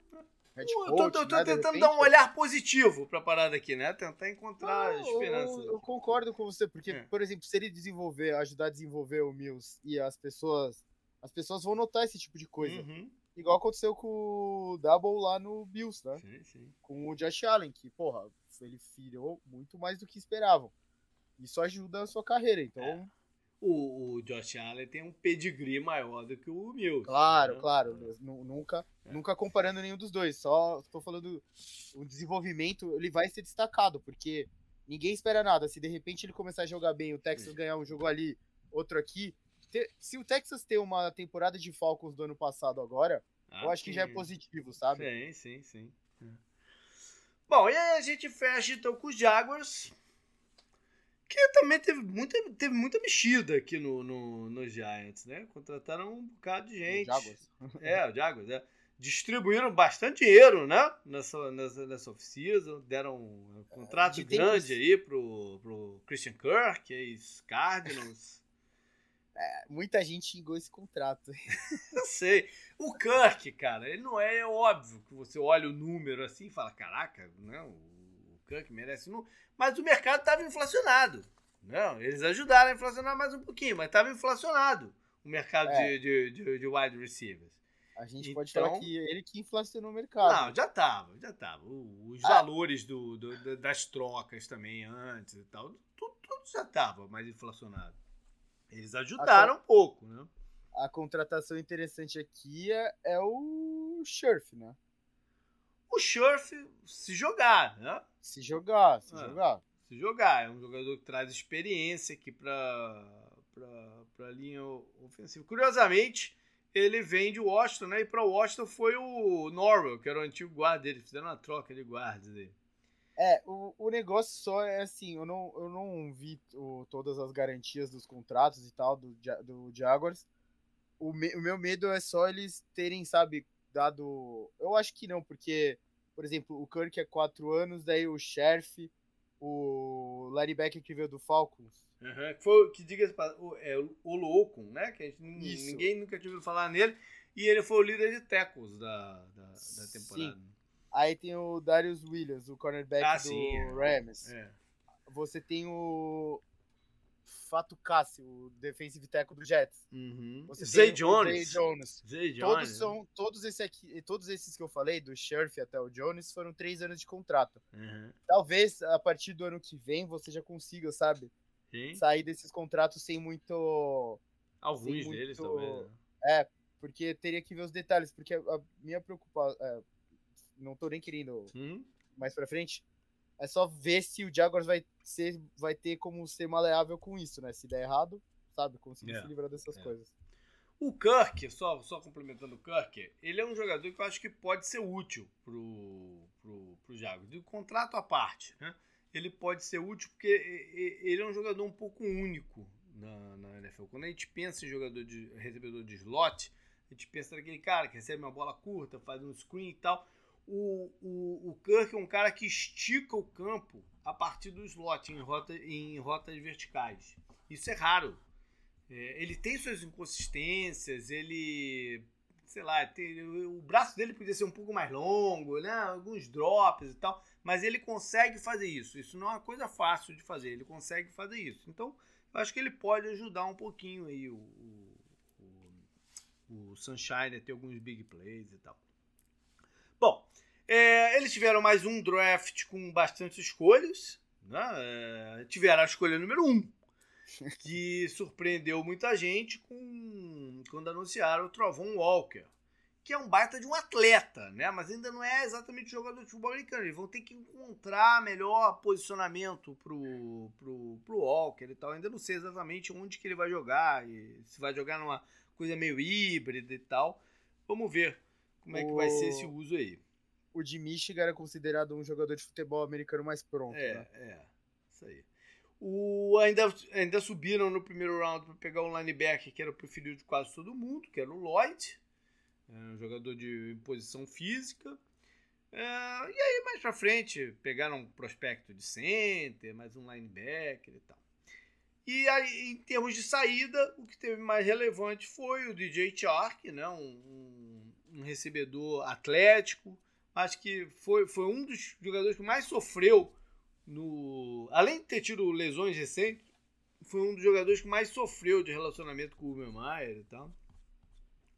head coach, eu tô, tô, tô né, tentando dar um olhar positivo para a parada aqui, né? Tentar encontrar Não, esperança. Eu, eu, concordo com você, porque, é. por exemplo, se ele desenvolver, ajudar a desenvolver o Mills e as pessoas as pessoas vão notar esse tipo de coisa. Uhum. Igual aconteceu com o Double lá no Bills, né? Sim, sim. Com o Josh Allen, que, porra, ele filhou muito mais do que esperavam. Isso ajuda a sua carreira, então. É. O, o Josh Allen tem um pedigree maior do que o Mills. Claro, né? claro. Nunca, é. nunca comparando nenhum dos dois. Só estou falando o desenvolvimento, ele vai ser destacado, porque ninguém espera nada. Se de repente ele começar a jogar bem, o Texas ganhar um jogo ali, outro aqui, ter, se o Texas ter uma temporada de Falcons do ano passado agora, ah, eu acho que já é positivo, sabe? Sim, sim, sim. É. Bom, e aí a gente fecha então com os Jaguars. Que também teve muita, teve muita mexida aqui no, no, no Giants, né? Contrataram um bocado de gente. O Jaguars. <laughs> É, o Jaguars, é. Distribuíram bastante dinheiro, né? Nessa, nessa, nessa off-season. Deram um contrato de grande tempos... aí pro, pro Christian Kirk, ex-Cardinals. É, muita gente xingou esse contrato. <laughs> Eu sei. O Kirk, cara, ele não é, é óbvio que você olha o número assim e fala: caraca, não, o Kirk merece. Não. Mas o mercado estava inflacionado. Não, eles ajudaram a inflacionar mais um pouquinho, mas estava inflacionado o mercado é. de, de, de, wide receivers. A gente então, pode falar que ele que inflacionou o mercado. Não, já estava, já estava. Os ah. valores do, do, das trocas também antes e tal, tudo, tudo já estava mais inflacionado. Eles ajudaram a, um pouco, né? A contratação interessante aqui é, é o Scherf, né? O Scherf se jogar, né? Se jogar, se é, jogar. Se jogar. É um jogador que traz experiência aqui para a linha ofensiva. Curiosamente, ele vem de Washington, né? E para Washington foi o Norwell, que era o antigo guarda dele. Fizeram uma troca de guardas dele. É, o, o negócio só é assim, eu não, eu não vi o, todas as garantias dos contratos e tal do, do Jaguars. O, me, o meu medo é só eles terem, sabe, dado. Eu acho que não, porque, por exemplo, o Kirk é quatro anos, daí o Sheriff, o Larry Becker que veio do Falcons. Uhum, que, foi, que diga o, é, o Loucon, né? Que gente, ninguém nunca tinha ouvido falar nele. E ele foi o líder de tackles da, da, da temporada. Sim. Aí tem o Darius Williams, o cornerback ah, do sim, é. Rams. É. Você tem o Fato Cassi, o defensive tackle do Jets. Uhum. Zay Jones. Zay Jones. Zay Jones. Todos, são, todos, esse aqui, todos esses que eu falei, do Sheriff até o Jones, foram três anos de contrato. Uhum. Talvez a partir do ano que vem você já consiga, sabe? Sim. Sair desses contratos sem muito. Alguns sem muito, deles, talvez. Né? É, porque teria que ver os detalhes, porque a minha preocupação. É, não tô nem querendo hum? mais pra frente. É só ver se o Jaguars vai, ser, vai ter como ser maleável com isso, né? Se der errado, sabe, conseguir yeah. se livrar dessas yeah. coisas. O Kirk, só, só complementando o Kirk, ele é um jogador que eu acho que pode ser útil pro, pro, pro Jaguars. Do contrato à parte, né? Ele pode ser útil porque ele é um jogador um pouco único na, na NFL. Quando a gente pensa em jogador de recebedor de slot, a gente pensa naquele cara que recebe uma bola curta, faz um screen e tal o, o, o Kirk é um cara que estica o campo a partir do slot em, rota, em rotas verticais. Isso é raro. É, ele tem suas inconsistências, ele. Sei lá, tem, o braço dele podia ser um pouco mais longo, né? alguns drops e tal, mas ele consegue fazer isso. Isso não é uma coisa fácil de fazer, ele consegue fazer isso. Então, eu acho que ele pode ajudar um pouquinho aí o, o, o, o Sunshine a ter alguns big plays e tal. Bom, é, eles tiveram mais um draft com bastante escolhas. Né? É, tiveram a escolha número um, <laughs> que surpreendeu muita gente com, quando anunciaram o Trovão Walker, que é um baita de um atleta, né? mas ainda não é exatamente jogador de futebol americano. Eles vão ter que encontrar melhor posicionamento pro, pro, pro Walker e tal. Ainda não sei exatamente onde que ele vai jogar, se vai jogar numa coisa meio híbrida e tal. Vamos ver como é que vai ser esse uso aí. O de Michigan era considerado um jogador de futebol americano mais pronto. É, né? é. Isso aí. O, ainda, ainda subiram no primeiro round para pegar um linebacker que era o preferido de quase todo mundo, que era o Lloyd, é, um jogador de posição física. É, e aí, mais pra frente, pegaram um prospecto de center, mais um linebacker e tal. E aí, em termos de saída, o que teve mais relevante foi o DJ Chark, né? um, um, um recebedor atlético. Acho que foi, foi um dos jogadores que mais sofreu no. Além de ter tido lesões recentes, foi um dos jogadores que mais sofreu de relacionamento com o Urban Meyer e tal.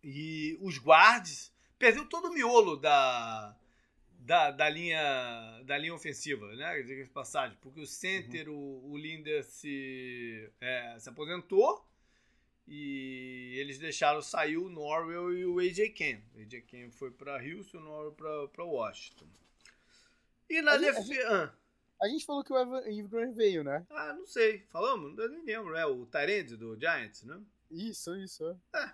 E os guards perdeu todo o miolo da, da, da, linha, da linha ofensiva, né? Diga passagem, porque o center, uhum. o, o Linder se, é, se aposentou e eles deixaram sair o Norwell e o AJ Ken. O AJ Ken foi para Houston, o Norwell para Washington. E na defesa. A gente falou que o Evan Ingram veio, né? Ah, não sei. Falamos? Eu nem lembro. É o Tyrande do Giants, né? Isso, isso. É.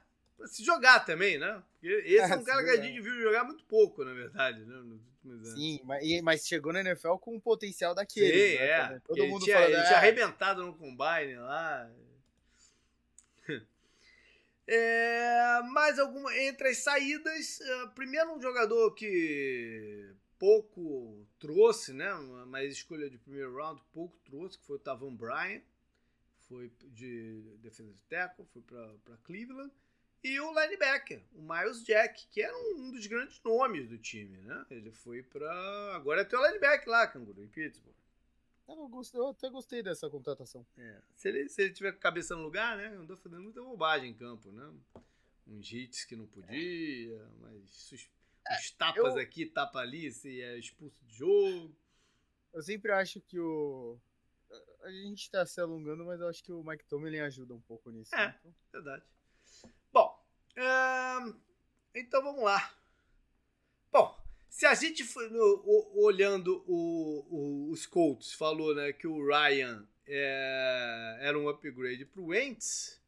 se jogar também, né? Porque esse é, é um cara que a gente viu jogar muito pouco, na verdade, né? Sim, mas, mas, chegou na NFL com um potencial daquele. Sim, né? é. Todo mundo tinha, falando, ele tinha arrebentado no combine lá. É, mais alguma entre as saídas, é, primeiro um jogador que pouco trouxe, né? Mas escolha de primeiro round, pouco trouxe, que foi o Tavan Bryan, foi de defesa de tackle, foi para Cleveland. E o linebacker, o Miles Jack, que era um dos grandes nomes do time, né? Ele foi para agora é teu linebacker lá, Canguru, em Pittsburgh. Eu, até gostei dessa contratação. É. Se, ele, se ele tiver cabeça no lugar, né? Andou fazendo muita bobagem em campo, né? Uns hits que não podia, mas é, os tapas eu, aqui, tapa ali, se é expulso de jogo. Eu sempre acho que o. A gente tá se alongando, mas eu acho que o Mike Tomlin ajuda um pouco nisso. É, né? então... verdade. Bom, então vamos lá. Se a gente olhando o, o, os Colts, falou né, que o Ryan é, era um upgrade para o Wentz,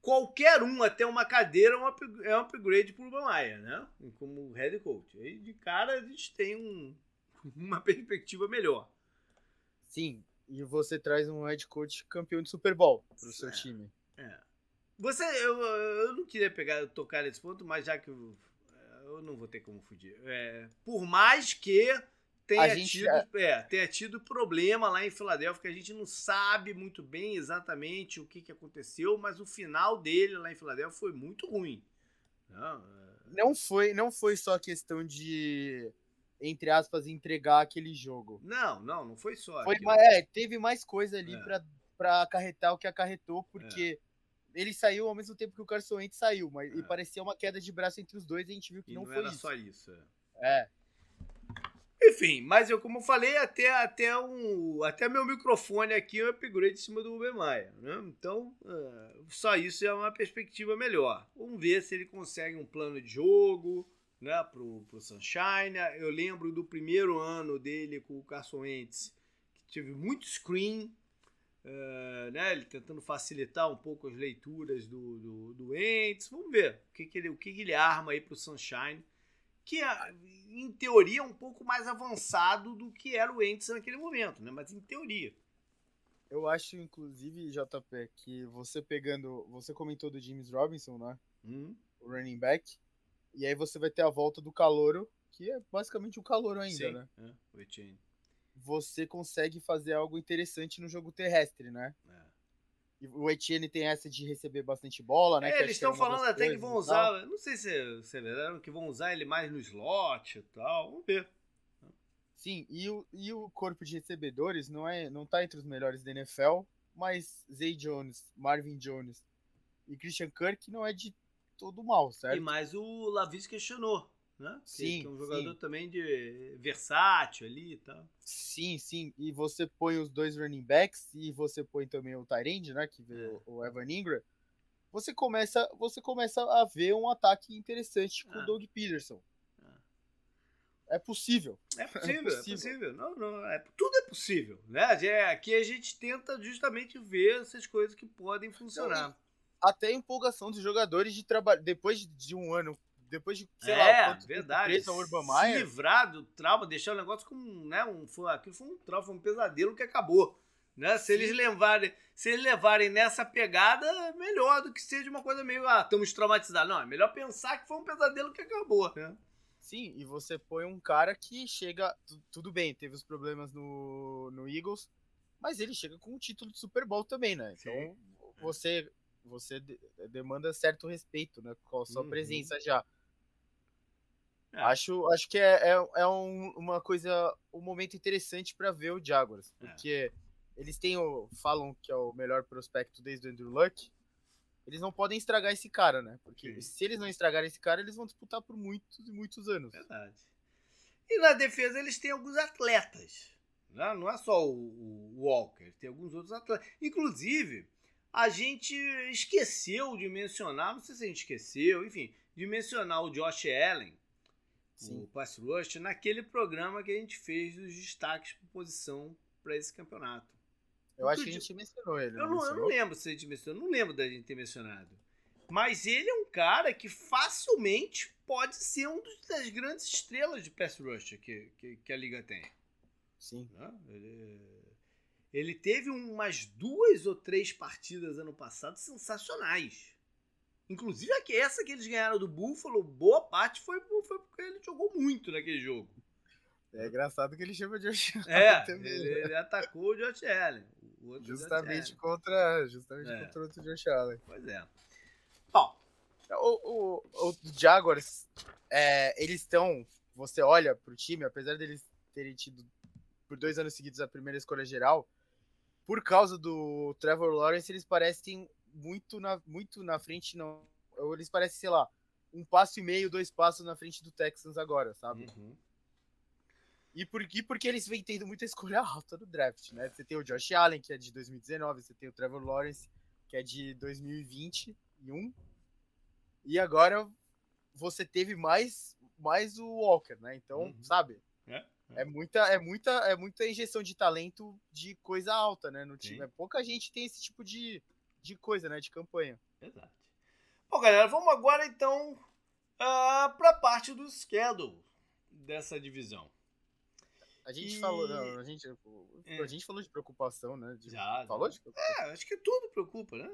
qualquer um, até uma cadeira, é um, up, é um upgrade para o Maia, né? Como head coach. Aí de cara a gente tem um, <laughs> uma perspectiva melhor. Sim, e você traz um head coach campeão de Super Bowl para o seu é, time. É. Você, eu, eu não queria pegar, tocar nesse ponto, mas já que eu, eu não vou ter como fugir. É, por mais que tenha, gente, tido, é... É, tenha tido problema lá em Filadélfia, que a gente não sabe muito bem exatamente o que, que aconteceu, mas o final dele lá em Filadélfia foi muito ruim. Não, é. não, foi, não foi só questão de, entre aspas, entregar aquele jogo. Não, não, não foi só. Foi, é, teve mais coisa ali é. para acarretar o que acarretou, porque é ele saiu ao mesmo tempo que o Carson Wentz saiu, mas é. e parecia uma queda de braço entre os dois e a gente viu que e não, não foi era isso. só isso. É. é. Enfim, mas eu, como falei, até, até, um, até meu microfone aqui eu upgrade em cima do Uber Maia. Né? Então, uh, só isso é uma perspectiva melhor. Vamos ver se ele consegue um plano de jogo né, pro, pro Sunshine. Eu lembro do primeiro ano dele com o Carson Wentz, que teve muito screen, Uh, né, ele tentando facilitar um pouco as leituras do, do, do Ents. Vamos ver o que, que, ele, o que, que ele arma aí para o Sunshine, que é, em teoria é um pouco mais avançado do que era o Ents naquele momento, né? mas em teoria. Eu acho, inclusive, JP, que você pegando. Você comentou do James Robinson, né? Hum. O running back. E aí você vai ter a volta do Calouro, que é basicamente o Calouro ainda, Sim, né? É, o Etienne você consegue fazer algo interessante no jogo terrestre, né? É. O Etienne tem essa de receber bastante bola, né? É, eles estão falando até que vão usar, não sei se, se é verdade, que vão usar ele mais no slot e tal, vamos ver. Sim, e o, e o corpo de recebedores não é não tá entre os melhores da NFL, mas Zay Jones, Marvin Jones e Christian Kirk não é de todo mal, certo? E mais o Lavis questionou né? Sim. Que é um jogador sim. também de versátil ali e tal. Sim, sim. E você põe os dois running backs e você põe também o Tyrande, né? Que veio é. o Evan Ingram. Você começa, você começa a ver um ataque interessante com o Doug Peterson. <laughs> É possível. É possível, é possível. É possível. Não, não, é, tudo é possível. Né? É, aqui a gente tenta justamente ver essas coisas que podem funcionar. Não, até a empolgação dos jogadores de trabalho. Depois de um ano depois de, sei é, lá, verdade. Preso Urban Meyer. Se livrar do trauma, deixar o negócio como, né, um, foi, aquilo foi um trauma, foi um pesadelo que acabou. Né? Se eles levarem, se eles levarem nessa pegada, melhor do que seja uma coisa meio, ah, estamos traumatizados. Não, é melhor pensar que foi um pesadelo que acabou, né? Sim, e você põe um cara que chega, tudo bem, teve os problemas no, no Eagles, mas ele chega com um título de Super Bowl também, né? Então, Sim. você você demanda certo respeito, né, com a sua uhum. presença já. É. Acho, acho que é, é, é um, uma coisa, um momento interessante para ver o Jaguars, é. porque é eles têm o, falam que é o melhor prospecto desde o Andrew Luck. Eles não podem estragar esse cara, né? Porque Sim. se eles não estragarem esse cara, eles vão disputar por muitos e muitos anos. Verdade. E na defesa eles têm alguns atletas. Né? Não é só o, Walker, tem alguns outros atletas. Inclusive, a gente esqueceu de mencionar, não sei se a gente esqueceu, enfim, de mencionar o Josh Allen, Sim. o pass rush, naquele programa que a gente fez dos destaques por posição para esse campeonato. Eu acho que a gente mencionou ele. Eu não, eu não lembro se a gente mencionou, não lembro da gente ter mencionado. Mas ele é um cara que facilmente pode ser um das grandes estrelas de pass rush que, que, que a liga tem. Sim. Ele, ele, teve umas duas ou três partidas ano passado sensacionais. Inclusive essa que eles ganharam do Buffalo, boa parte foi, foi porque ele jogou muito naquele jogo. É engraçado que ele chama de Josh Allen. É, também, ele, né? ele, atacou o Josh Allen. O justamente Josh contra, justamente é. contra outro Josh Allen. Pois é. Bom, o, o, o Jaguars, é, eles estão. Você olha pro time, apesar deles terem tido por dois anos seguidos a primeira escolha geral, por causa do Trevor Lawrence, eles parecem muito na, muito na frente, não. Eles parecem, sei lá, um passo e meio, dois passos na frente do Texans agora, sabe? Uhum. E, por, e porque eles vêm tendo muita escolha <laughs> alta no draft, né? Você tem o Josh Allen, que é de 2019, você tem o Trevor Lawrence, que é de 2021. E agora você teve mais, mais o Walker, né? Então, uhum. sabe? É, é. é, muita, é, muita, é muita injeção de talento de coisa alta, né? No time. É, pouca gente tem esse tipo de, de coisa, né? De campanha. Exato. Bom, galera, vamos agora então uh, ah, para a parte do schedule dessa divisão. A gente e... falou, não, a gente, é. a gente falou de preocupação, né? De, já, falou de preocupação? É, acho que tudo preocupa, né?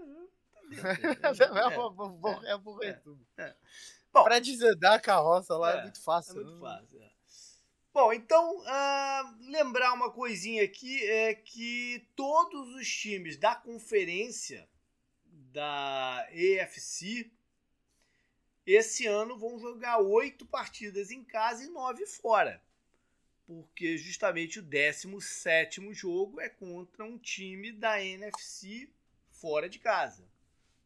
<laughs> é, aborrer é, tudo. É. Bom, pra desandar a carroça lá é, é muito fácil. É muito né? fácil, é. Bom, então, uh, lembrar uma coisinha aqui é que todos os times da conferência da EFC esse ano vão jogar oito partidas em casa e nove fora porque justamente o 17 jogo é contra um time da NFC fora de casa.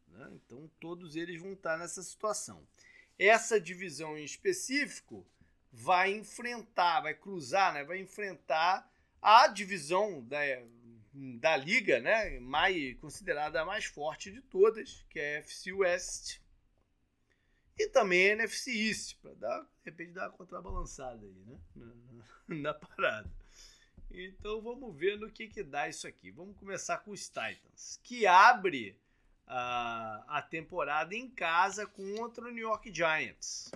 Né? Então todos eles vão estar nessa situação. Essa divisão em específico vai enfrentar, vai cruzar, né? vai enfrentar a divisão da, da liga, né? mais, considerada a mais forte de todas, que é a FC West. E também a NFC East, para dar, de repente dar uma contrabalançada aí, né? <laughs> na parada. Então vamos ver no que, que dá isso aqui. Vamos começar com os Titans, que abre a, a temporada em casa contra o New York Giants.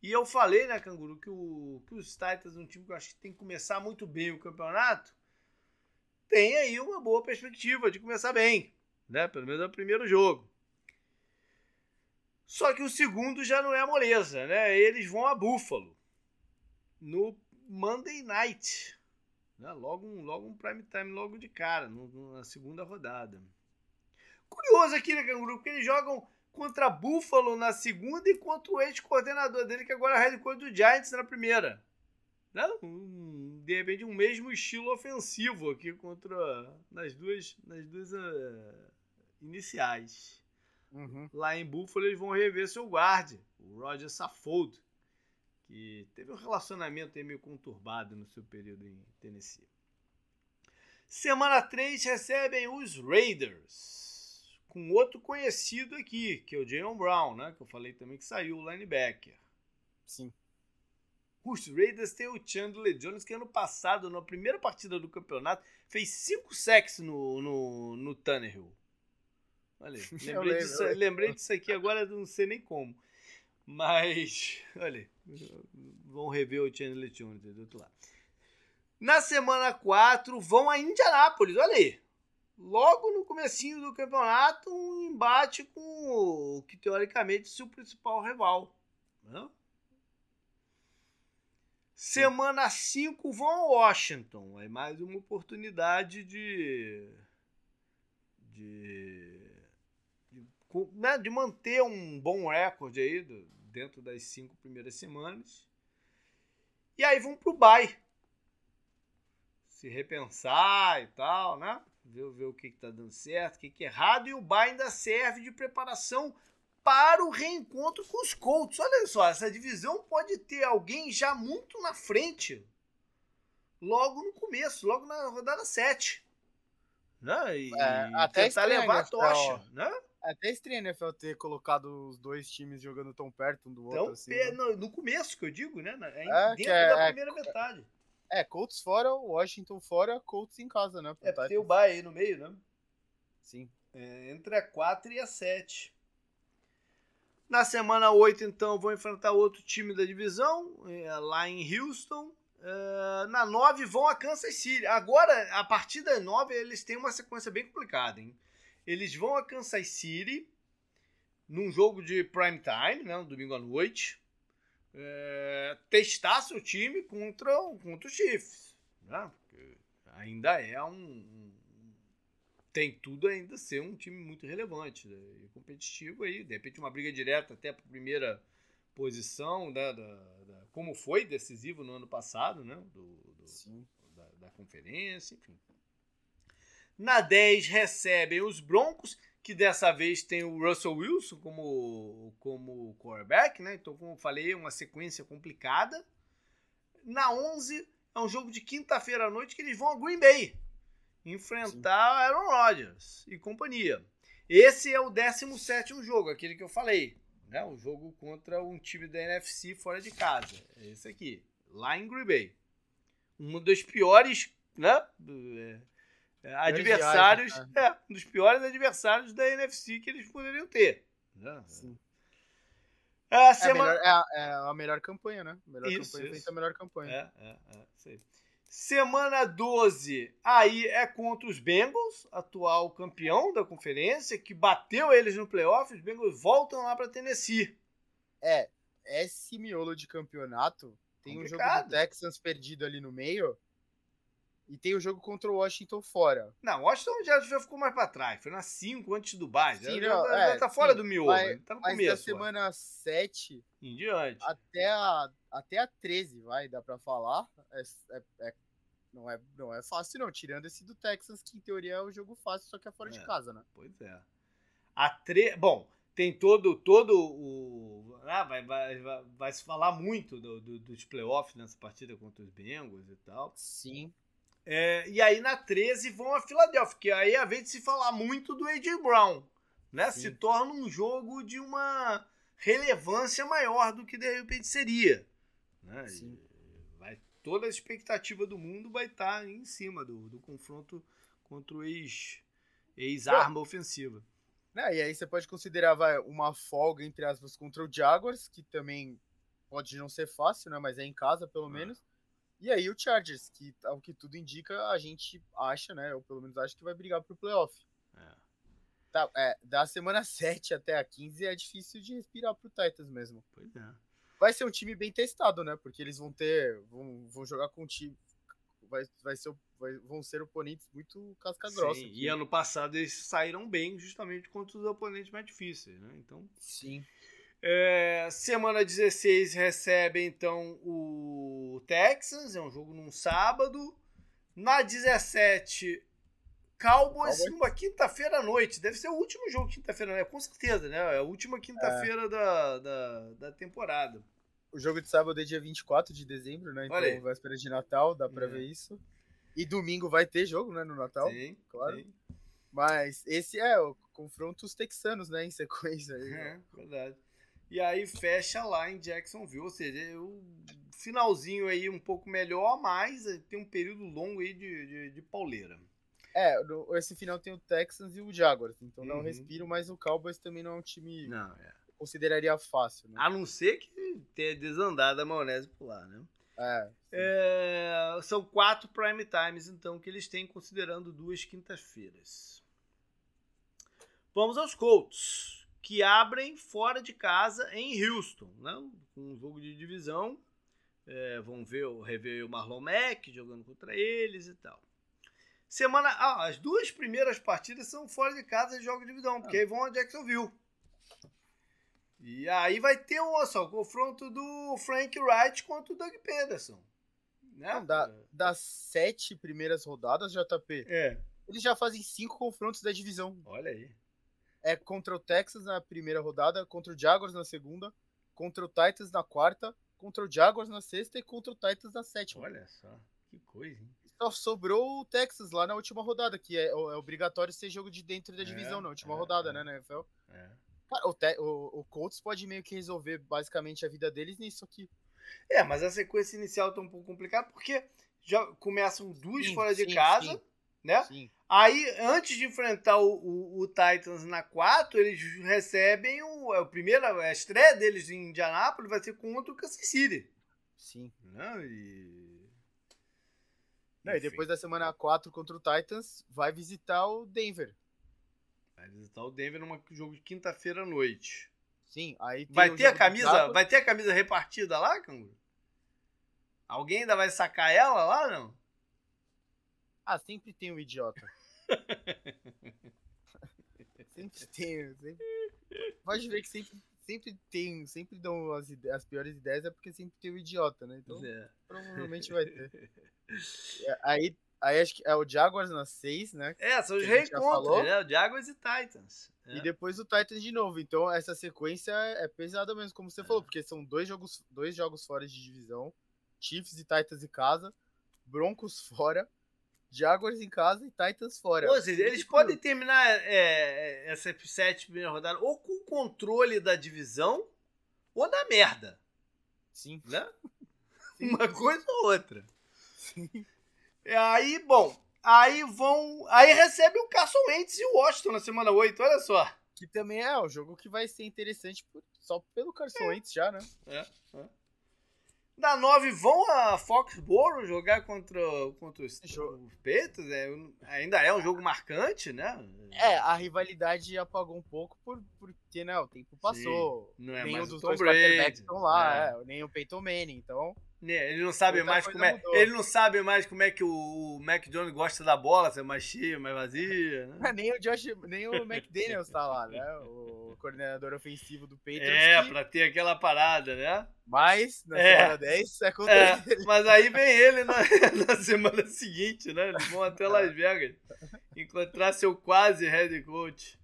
E eu falei, né, Canguru, que, o, que os Titans, um time que eu acho que tem que começar muito bem o campeonato, tem aí uma boa perspectiva de começar bem, né? Pelo menos é o primeiro jogo. Só que o segundo já não é moleza, né? Eles vão a Buffalo no Monday Night. Né? Logo, um, logo um prime time logo de cara, na segunda rodada. Curioso aqui, né, Canguru? Porque eles jogam contra Buffalo na segunda e contra o ex-coordenador dele, que agora é head coach do Giants na primeira. Né? Um, de repente, um mesmo estilo ofensivo aqui contra nas duas, nas duas uh, iniciais. Uhum. Lá em Buffalo, eles vão rever seu guarde, o Roger Saffold que teve um relacionamento meio conturbado no seu período em Tennessee. Semana 3 recebem os Raiders, com outro conhecido aqui, que é o Jayon Brown, né? Que eu falei também que saiu, o linebacker. Sim. Os Raiders têm o Chandler Jones, que ano passado, na primeira partida do campeonato, fez 5 sacks no, no, no Tannehill. Olha, <laughs> lembrei, disso, lembrei disso aqui agora, não sei nem como. Mas, <laughs> olha, vão rever o Chandler Jones do outro lado. Na semana 4, vão a Indianápolis, olha aí. Logo no comecinho do campeonato, um embate com o que teoricamente é seu principal rival. Né? Semana 5 vão a Washington. É mais uma oportunidade de. de. de, né, de manter um bom recorde aí do, dentro das cinco primeiras semanas. E aí vão pro bye. Se repensar e tal, né? Ver, ver o que, que tá dando certo, o que, que é errado. E o bye ainda serve de preparação para o reencontro com os Colts. Olha só, essa divisão pode ter alguém já muito na frente, logo no começo, logo na rodada 7. Né? E é, até tentar levar a tocha. Né? É até estranho né, ter colocado os dois times jogando tão perto um do outro. assim, né? no, no, começo que eu digo, né? É, dentro é, da primeira metade. É, Colts fora, Washington fora, Colts em casa, né? É, tem o Bay aí no meio, né? Sim. É, entre a 4 e a 7. Na semana 8, então, vão enfrentar outro time da divisão, é, lá em Houston. É, na 9 vão a Kansas City. Agora, a partir da 9, eles têm uma sequência bem complicada, hein? Eles vão a Kansas City num jogo de prime time, né, domingo à noite, é, testar seu time contra, contra o Chiefs. Né? Ainda é um, tem tudo ainda ser um time muito relevante né? e competitivo aí. De repente, uma briga direta até para a primeira posição, né? da, da, como foi decisivo no ano passado, né? Do, do da, da, conferência, enfim. Na 10 recebem os Broncos, que dessa vez tem o Russell Wilson como, como quarterback, né? Então, como eu falei, é uma sequência complicada. Na 11 é um jogo de quinta-feira à noite que eles vão a Green Bay enfrentar Aaron Rodgers e companhia. Esse é o 17 jogo, aquele que eu falei. Né? O jogo contra um time da NFC fora de casa. É esse aqui, lá em Green Bay. Um dos piores né? É, é, adversários. Né? É, um dos piores adversários da NFC que eles poderiam ter. Né? Sim. É a, semana... é, a melhor, é, a, melhor, campanha, né? A melhor isso, campanha isso. a melhor campanha. É, é, é. Aí. Semana 12, aí é contra os Bengals, atual campeão da conferência, que bateu eles no playoff. Os Bengals voltam lá para Tennessee. É, esse miolo de campeonato tem Complicado. um jogo do Texans perdido ali no meio. E tem o jogo contra o Washington fora. Não, o Washington já, já ficou mais para trás. Foi na 5 antes do Dubai. Já, já, é, já tá fora sim, do miolo. Mas, tá no mas começo. da semana 7 em diante. Até a, até a 13, vai, dá para falar. É, é, é, não, é, não é fácil, não. Tirando esse do Texas, que em teoria é o jogo fácil, só que é fora de é, casa, né? Pois é. A tre... Bom, tem todo, todo o. Ah, vai, vai, vai, vai se falar muito do, do, dos playoffs nessa partida contra os Bengals e tal. Sim. É, e aí na 13 vão a Filadélfia, que aí é a vez de se falar muito do A.J. Brown. Né? Se torna um jogo de uma relevância maior do que de repente seria. Né? Sim. Vai, toda a expectativa do mundo vai estar tá em cima do, do confronto contra o ex, ex-arma ofensiva. Né? E aí você pode considerar vai, uma folga, entre aspas, contra o Jaguars, que também pode não ser fácil, né? mas é em casa pelo ah. menos. E aí o Chargers, que ao que tudo indica, a gente acha, né? Eu pelo menos acho que vai brigar pro playoff. É. Tá, é, da semana <laughs> 7 até a 15 é difícil de respirar pro Titans mesmo. Pois é. Vai ser um time bem testado, né? Porque eles vão ter. vão, vão jogar com um time. Vai, vai ser, vai, vão ser oponentes muito casca-grossa. E ano passado eles saíram bem justamente contra os oponentes mais difíceis, né? Então. Sim. É, semana 16 recebe então o Texans, é um jogo num sábado. Na 17, Cowboys, Cowboys. numa quinta-feira à noite. Deve ser o último jogo quinta-feira, né? Com certeza, né? É a última quinta-feira é. da, da, da, temporada. O jogo de sábado é dia 24 de dezembro, né? Então, véspera de Natal, dá pra é. ver isso. E domingo vai ter jogo, né? No Natal. Sim, claro. Sim. Mas esse é o confronto os texanos, né? Em sequência. Aí, é, verdade e aí fecha lá em Jacksonville, ou seja, o finalzinho aí um pouco melhor, mas tem um período longo aí de, de, de pauleira. É, esse final tem o Texans e o Jaguars, então uhum. não respiro, mas o Cowboys também não é um time não, é. consideraria fácil. Né? A não ser que tenha desandado a maionese por lá, né? É, é, são quatro prime times, então, que eles têm considerando duas quintas-feiras. Vamos aos Colts, que abrem fora de casa em Houston, né? com um jogo de divisão. É, vão ver, rever o Marlon Mack jogando contra eles e tal. Semana. Ah, as duas primeiras partidas são fora de casa de jogo de divisão, porque aí vão a Jacksonville. E aí vai ter um, só, o confronto do Frank Wright contra o Doug Pederson. Né? Não, da, das sete primeiras rodadas, JP, é. eles já fazem cinco confrontos da divisão. Olha aí. É contra o Texas na primeira rodada, contra o Jaguars na segunda, contra o Titans na quarta, contra o Jaguars na sexta e contra o Titans na sétima. Olha só, que coisa, hein? Só sobrou o Texas lá na última rodada, que é, é obrigatório ser jogo de dentro da é, divisão é, na última é, rodada, né, na NFL. É. Cara, o, te, o, o Colts pode meio que resolver basicamente a vida deles nisso aqui. É, mas a sequência inicial tá um pouco complicada porque já começam duas sim, fora de sim, casa, sim. né? Sim. Aí, antes de enfrentar o, o, o, Titans na 4, eles recebem o, é o primeiro, a estreia deles em Indianápolis vai ser contra o Kansas City. Sim. Não, e... Não, e depois da semana 4 contra o Titans, vai visitar o Denver. Vai visitar o Denver num jogo de quinta-feira à noite. Sim, aí vai ter a camisa, vai ter a camisa repartida lá, Canguru? Alguém ainda vai sacar ela lá, não? Ah, sempre tem um idiota. <laughs> sempre tem, sempre... Pode ver que sempre, sempre tem, sempre dão as, as piores ideias é porque sempre tem um idiota, né? Então, é. provavelmente vai ter. <laughs> Aí Aí acho que é o Jaguars na 6, né? É, são os reencontros, né? O Jaguars e Titans. É. E depois o Titans de novo. Então essa sequência é pesada mesmo, como você é. falou, porque são dois jogos, dois jogos fora de divisão. Chiefs e Titans em casa, Broncos fora, Jaguars em casa e Titans fora. Ou seja, eles podem terminar é, é essa primeira rodada ou com o controle da divisão ou da merda. Sim. Né? Sim. Uma coisa ou outra. Sim. Aí, bom, aí vão. Aí recebe o Carson Wentz e o Washington na semana 8, olha só. Que também é um jogo que vai ser interessante só pelo Carson é. Wentz já, né? É, é. Da 9 vão a Foxborough jogar contra, contra os, os Peitos. É, ainda é um jogo marcante, né? É, a rivalidade apagou um pouco por, porque né, o tempo passou. Sim, não é nem mais um dos dois quarterbacks estão lá, é. É, nem o Peyton Manning, então. Né, ele não sabe mais como é. Mudou. Ele não sabe mais como é que o Mac Jones gosta da bola, se é mais cheia, mais vazia. Né? <laughs> nem o Josh, nem o <laughs> McDaniels tá lá, né? O coordenador ofensivo do Patriots. É, que... pra ter aquela parada, né? Mas, na é. semana 10, é contra é, ele. Mas aí vem ele na, <laughs> na semana seguinte, né? Eles vão até Las Vegas encontrar seu quase head coach.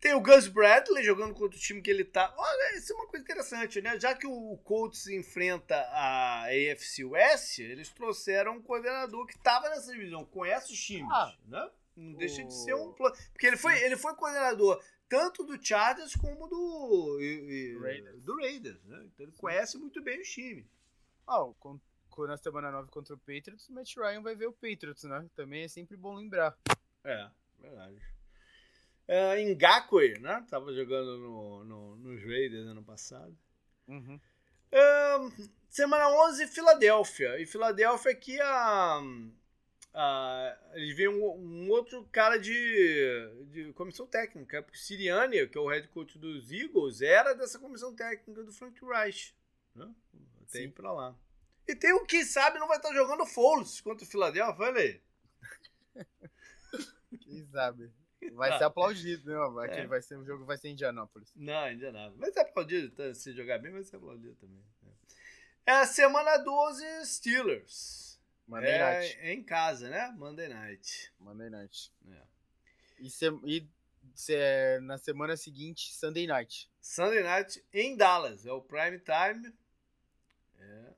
Tem o Gus Bradley jogando contra o time que ele tá. Olha, isso é uma coisa interessante, né? Já que o Colts enfrenta a AFC West, eles trouxeram um coordenador que estava nessa divisão, conhece os times, ah, né? Não deixa de ser um plano. Porque ele foi, ele foi coordenador tanto do Chargers como do, e, Raiders. do Raiders, né? Então ele conhece muito bem os times. Ah, oh, na semana 9 contra o Patriots, o Matt Ryan vai ver o Patriots, né? Também é sempre bom lembrar. É, verdade. Uh, Ngakwe, né? Tava jogando no, no, nos Raiders ano passado. Uhum. Uh, semana 11, Filadélfia. E Filadélfia aqui a, a, eles veem um, um, outro cara de, de comissão técnica. Porque Siriani, que é o head coach dos Eagles, era dessa comissão técnica do Frank Reich. Né? Tem pra lá. E tem o que sabe não vai estar jogando Foles contra o Filadélfia, olha aí. Quem sabe? Vai ser aplaudido, né? Vai, é. vai ser, o jogo vai ser em Indianápolis. Não, Indianápolis. Vai ser aplaudido, tá? se jogar bem, vai ser aplaudido também. É, a semana 12, Steelers. Monday é, Night. É em casa, né? Monday Night. Monday Night. É. E, se, e se, na semana seguinte, Sunday Night. Sunday Night em Dallas. É o prime time. É,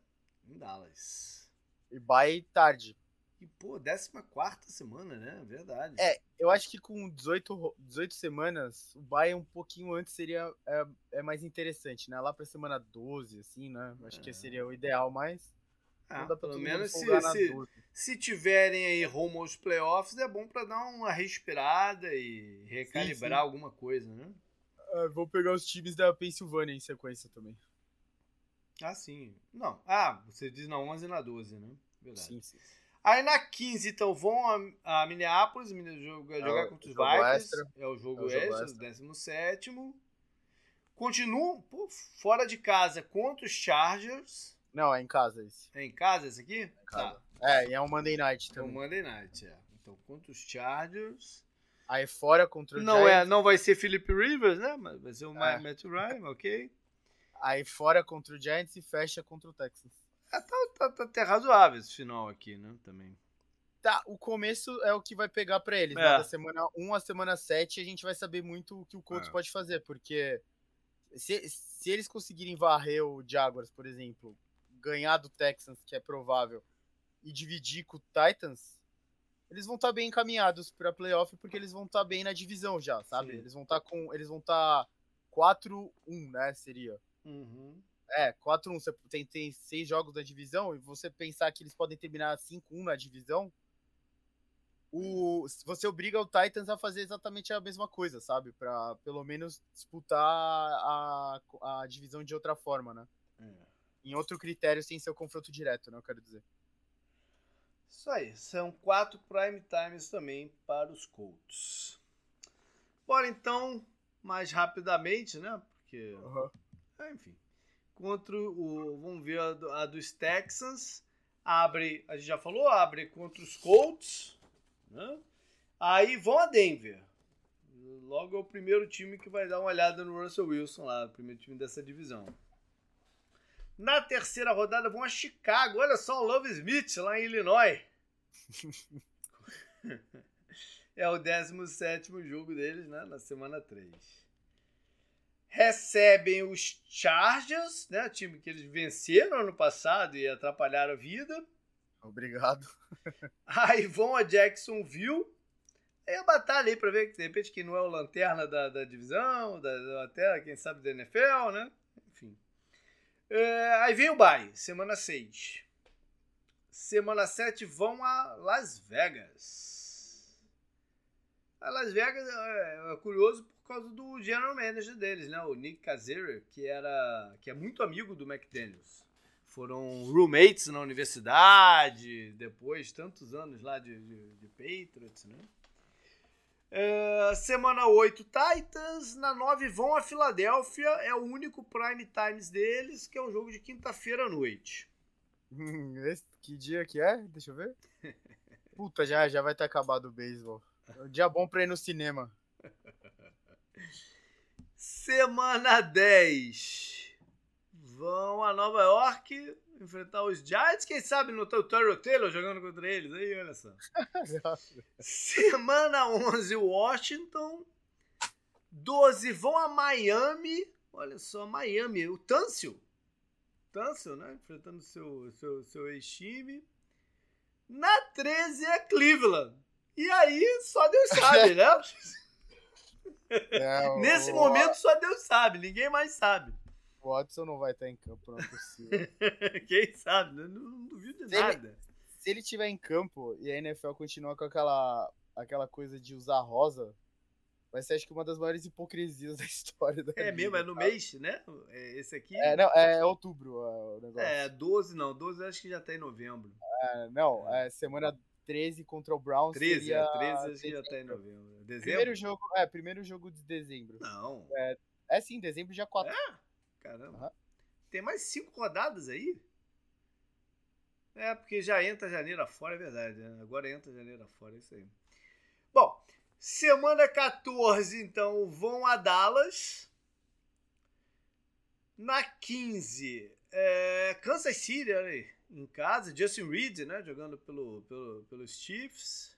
em Dallas. E by tarde. E, pô, 14 semana, né? Verdade. É, eu acho que com 18, 18 semanas, o Bayern um pouquinho antes seria é, é mais interessante, né? Lá pra semana 12, assim, né? Acho é. que seria o ideal, mas. Ah, pelo menos se, se, se, tiverem aí rumo aos playoffs, é bom para dar uma respirada e recalibrar sim, sim. alguma coisa, né? Uh, vou pegar os times da Pensilvânia em sequência também. Ah, sim. Não. Ah, você diz na 11 e na 12, né? Verdade. Sim, sim. Aí na 15, então, vão a, a Minneapolis, jogar, é jogar contra os Vikings. É o jogo é o extra, extra. 17. Continuam pô, fora de casa contra os Chargers. Não, é em casa esse. É em casa esse aqui? É tá. É, e é um Monday Night também. É um Monday Night, é. Então, contra os Chargers. Aí fora contra o não Giants. É, não vai ser Philip Rivers, né? Mas vai ser o é. Matt Ryan, ok. Aí fora contra o Giants e fecha contra o Texans. É, tá, tá, tá até razoável esse final aqui, né? Também. Tá, o começo é o que vai pegar para eles. Né? É. Né? Da semana 1 à semana 7 a gente vai saber muito o que o Colts é. pode fazer, porque se, se eles conseguirem varrer o Jaguars, por exemplo, ganhar do Texans, que é provável, e dividir com o Titans, eles vão estar tá bem encaminhados para playoff porque eles vão estar tá bem na divisão já, sabe? Sim. Eles vão estar tá com, eles vão estar tá 4-1, né, seria. Uhum. É, 4-1, você tem, tem seis jogos da divisão e você pensar que eles podem terminar 5-1 na divisão, o, você obriga o Titans a fazer exatamente a mesma coisa, sabe? Para pelo menos disputar a, a divisão de outra forma, né? É. Em outro critério, sem ser o confronto direto, né? Eu quero dizer. Isso aí, são quatro prime times também para os Colts. Bora então, mais rapidamente, né? Porque. Uhum. É, enfim. Contra o. Vamos ver a, do, a dos Texans. Abre, a gente já falou, abre contra os Colts. Né? Aí vão a Denver. Logo é o primeiro time que vai dar uma olhada no Russell Wilson lá, o primeiro time dessa divisão. Na terceira rodada vão a Chicago. Olha só o Love Smith lá em Illinois. <laughs> é o 17 jogo deles, né? Na semana 3. Recebem os Chargers, né? O time que eles venceram ano passado e atrapalharam a vida. Obrigado. <laughs> Aí vão a Jacksonville. É a batalha aí pra ver que de repente que não é o lanterna da, da divisão, da, até quem sabe da NFL, né? Enfim. É, aí vem o Bay, semana 6. Semana 7 vão a Las Vegas. A Las Vegas é, é curioso por causa do general manager deles, né? O Nick Caseira, que era que é muito amigo do McDaniels foram roommates na universidade, depois tantos anos lá de, de, de Patriots, né? É, semana 8, Titans. Na 9 vão a Filadélfia. É o único prime times deles, que é um jogo de quinta-feira à noite. <laughs> Que dia que é? Deixa eu ver. Puta, já, já vai ter acabado o beisebol. É um dia bom pra ir no cinema. <laughs> Semana 10 vão a Nova York enfrentar os Giants. Quem sabe não tem o Terry Taylor jogando contra eles aí, olha só. <laughs> Semana 11, Washington. 12 vão a Miami. Olha só, Miami. O Tâncio. Tâncio, né? Enfrentando seu, seu, seu ex-time. Na 13 é Cleveland. E aí só Deus sabe, né? <laughs> É, <laughs> Nesse o... momento só Deus sabe, ninguém mais sabe. O Watson não vai estar em campo, não é possível. <laughs> Quem sabe? Né? Não, não duvido de se nada. Ele, se ele estiver em campo e a NFL continuar com aquela, aquela coisa de usar rosa, vai ser acho que uma das maiores hipocrisias <laughs> da história da É mesmo, é no mês, né? É esse aqui. É, não, é outubro é o negócio. É, 12 não, 12 acho que já tá em novembro. É, não, é semana 13 contra o Browns. 13, seria é, 13 acho dezembro. que já tá em novembro. Dezembro? Primeiro jogo, é, primeiro jogo de dezembro. Não. É, é sim, dezembro dia 4. É? Caramba. Uhum. Tem mais cinco rodadas aí? É, porque já entra janeiro afora, é verdade. Né? Agora entra janeiro afora, é isso aí. Bom, semana 14, então, vão a Dallas. Na 15, é, Kansas City, aí, em casa. Justin Reed, né, jogando pelo, pelo, pelos Chiefs.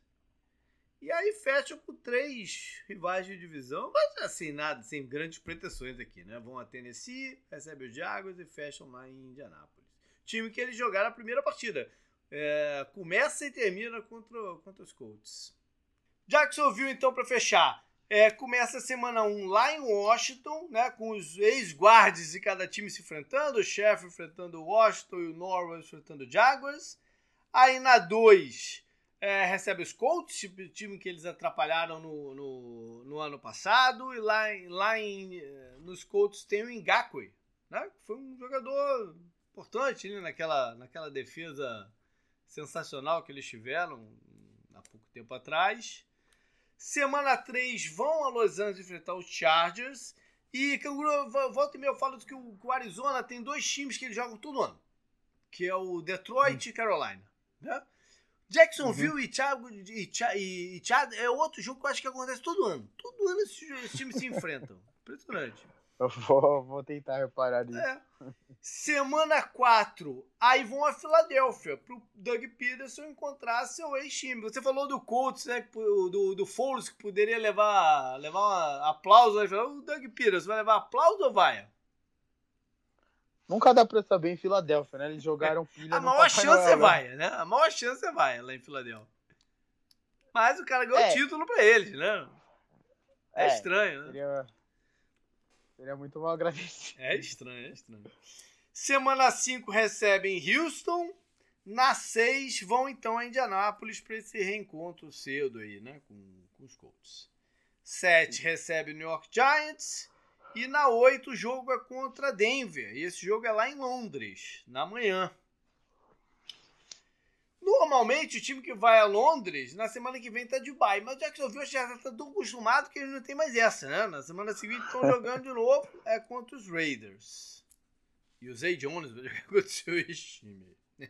E aí fecha com três rivais de divisão, mas assim, nada, sem grandes pretensões aqui, né? Vão a Tennessee, recebem os Jaguars e fecham lá em Indianápolis. Time que eles jogaram a primeira partida. É, começa e termina contra, contra os Colts. Jacksonville, então, para fechar. É, começa a semana 1 lá em Washington, né, com os ex-guardes de cada time se enfrentando, o chefe enfrentando o Washington e o Norwell enfrentando o Jaguars. Aí na 2, é, recebe os Colts, time que eles atrapalharam no, no, no ano passado. E lá, lá em, nos Colts tem o Ngakwe, né? que foi um jogador importante né? naquela, naquela defesa sensacional que eles tiveram há pouco tempo atrás. Semana 3 vão a Los Angeles enfrentar os Chargers. E Canguru, volta e meia eu falo que o, que o Arizona tem dois times que eles jogam todo ano. Que é o Detroit hum. e Carolina. Né? Jacksonville uhum. e, Thiago, e, e, e Thiago é outro jogo que eu acho que acontece todo ano. Todo ano esses, esses times se <laughs> enfrentam. Impressionante. Eu vou, vou tentar reparar nisso. É. Semana 4, aí vão a Filadélfia pro Doug Peterson encontrar seu ex-time. Você falou do Colts, né? Do, do Foles, que poderia levar, levar um aplauso. O Doug Peterson vai levar aplauso ou vai? Nunca dá pra saber em Filadélfia, né? Eles jogaram pilha A maior chance é vai, né? A maior chance é vai lá em Filadélfia. Mas o cara ganhou é. título pra eles, né? É, é estranho, né? Seria, seria muito mal agradecido. É estranho, é estranho. Semana 5 recebem Houston. Na 6 vão então a Indianápolis para esse reencontro cedo aí, né? Com, com os Colts. 7 recebe o New York Giants. E na 8 o jogo é contra Denver. E esse jogo é lá em Londres, na manhã. Normalmente o time que vai a Londres, na semana que vem tá de Dubai. Mas eu vi, já tá tão acostumado que eles não tem mais essa, né? Na semana seguinte estão jogando de novo, <laughs> é contra os Raiders. E o Zay Jones vai jogar contra o seu ex-time. <laughs>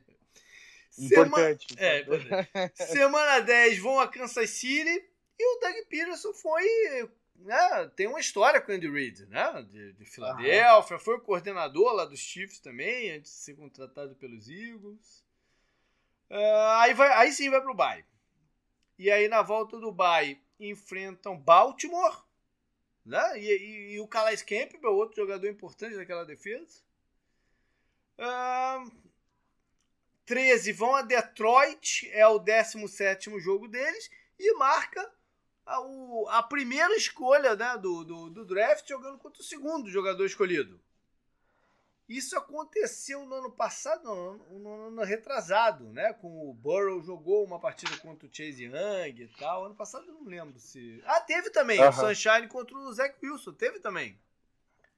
Importante. Sema... É, importante. Semana 10 vão a Kansas City. E o Doug Peterson foi né, tem uma história com o Andy Reid, né? De, de Filadélfia, foi o coordenador lá dos Chiefs também, antes de ser contratado pelos Eagles. Uh, aí, vai, aí sim vai pro Bay. E aí na volta do Bay enfrentam Baltimore, né? E, e, e o Calais Campbell, outro jogador importante daquela defesa. Uh, 13 vão a Detroit, é o 17 jogo deles, e marca a, o, a primeira escolha né, do, do, do, draft jogando contra o segundo jogador escolhido. Isso aconteceu no ano passado, no, no ano retrasado, né? Com o Burrow jogou uma partida contra o Chase Young e tal. Ano passado eu não lembro se. Ah, teve também. Uh -huh. O Sunshine contra o Zach Wilson. Teve também.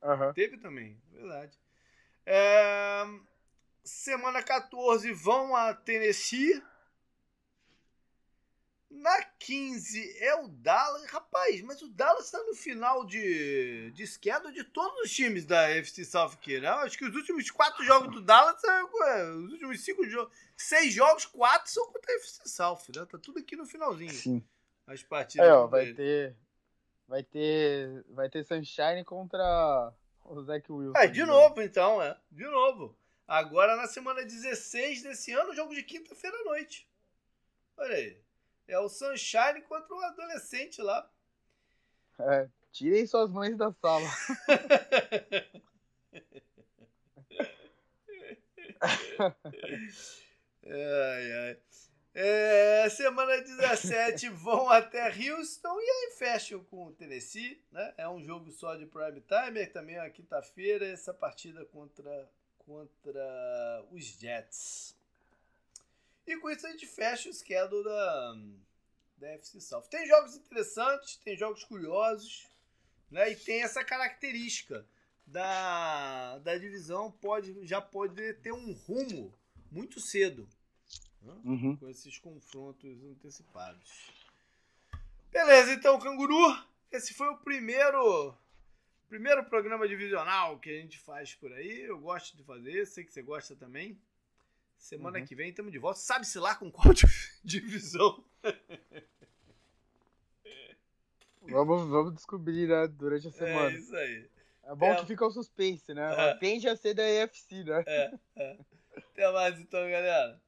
Uh -huh. Teve também, verdade. É... Semana 14 vão a Tennessee na 15 é o Dallas. Rapaz, mas o Dallas está no final de, de schedule de todos os times da FC South aqui, né? Acho que os últimos quatro jogos do Dallas, é, os últimos cinco jogos, seis jogos, quatro são contra a FC South, né? Tá tudo aqui no finalzinho. Sim. As partidas. É, ó, vai ter, vai ter, vai ter Sunshine contra o Zach Wilson. É, de novo, então, é. De novo. Agora na semana 16 desse ano, jogo de quinta-feira à noite. Olha aí. É o Sunshine contra o adolescente lá. É, tirem suas mães da sala. ai, ai. É, semana 17 <laughs> vão até Houston e aí fecham com o Tennessee, né? É um jogo só de prime time, é também é quinta-feira, essa partida contra, contra os Jets. E com isso a gente fecha o schedule da, da FC South. Tem jogos interessantes, tem jogos curiosos, né? E tem essa característica da, da divisão pode já pode ter um rumo muito cedo né? uhum. com esses confrontos antecipados. Beleza, então, canguru, esse foi o primeiro primeiro programa divisional que a gente faz por aí. Eu gosto de fazer, sei que você gosta também. Semana uhum. que vem estamos de volta. Sabe-se lá com qual <laughs> divisão? vamos, vamos descobrir, né, durante a é semana. É isso aí. É bom é. que fica o suspense, né? É. Tende a ser da EFC, né? É, é. Até mais então, galera.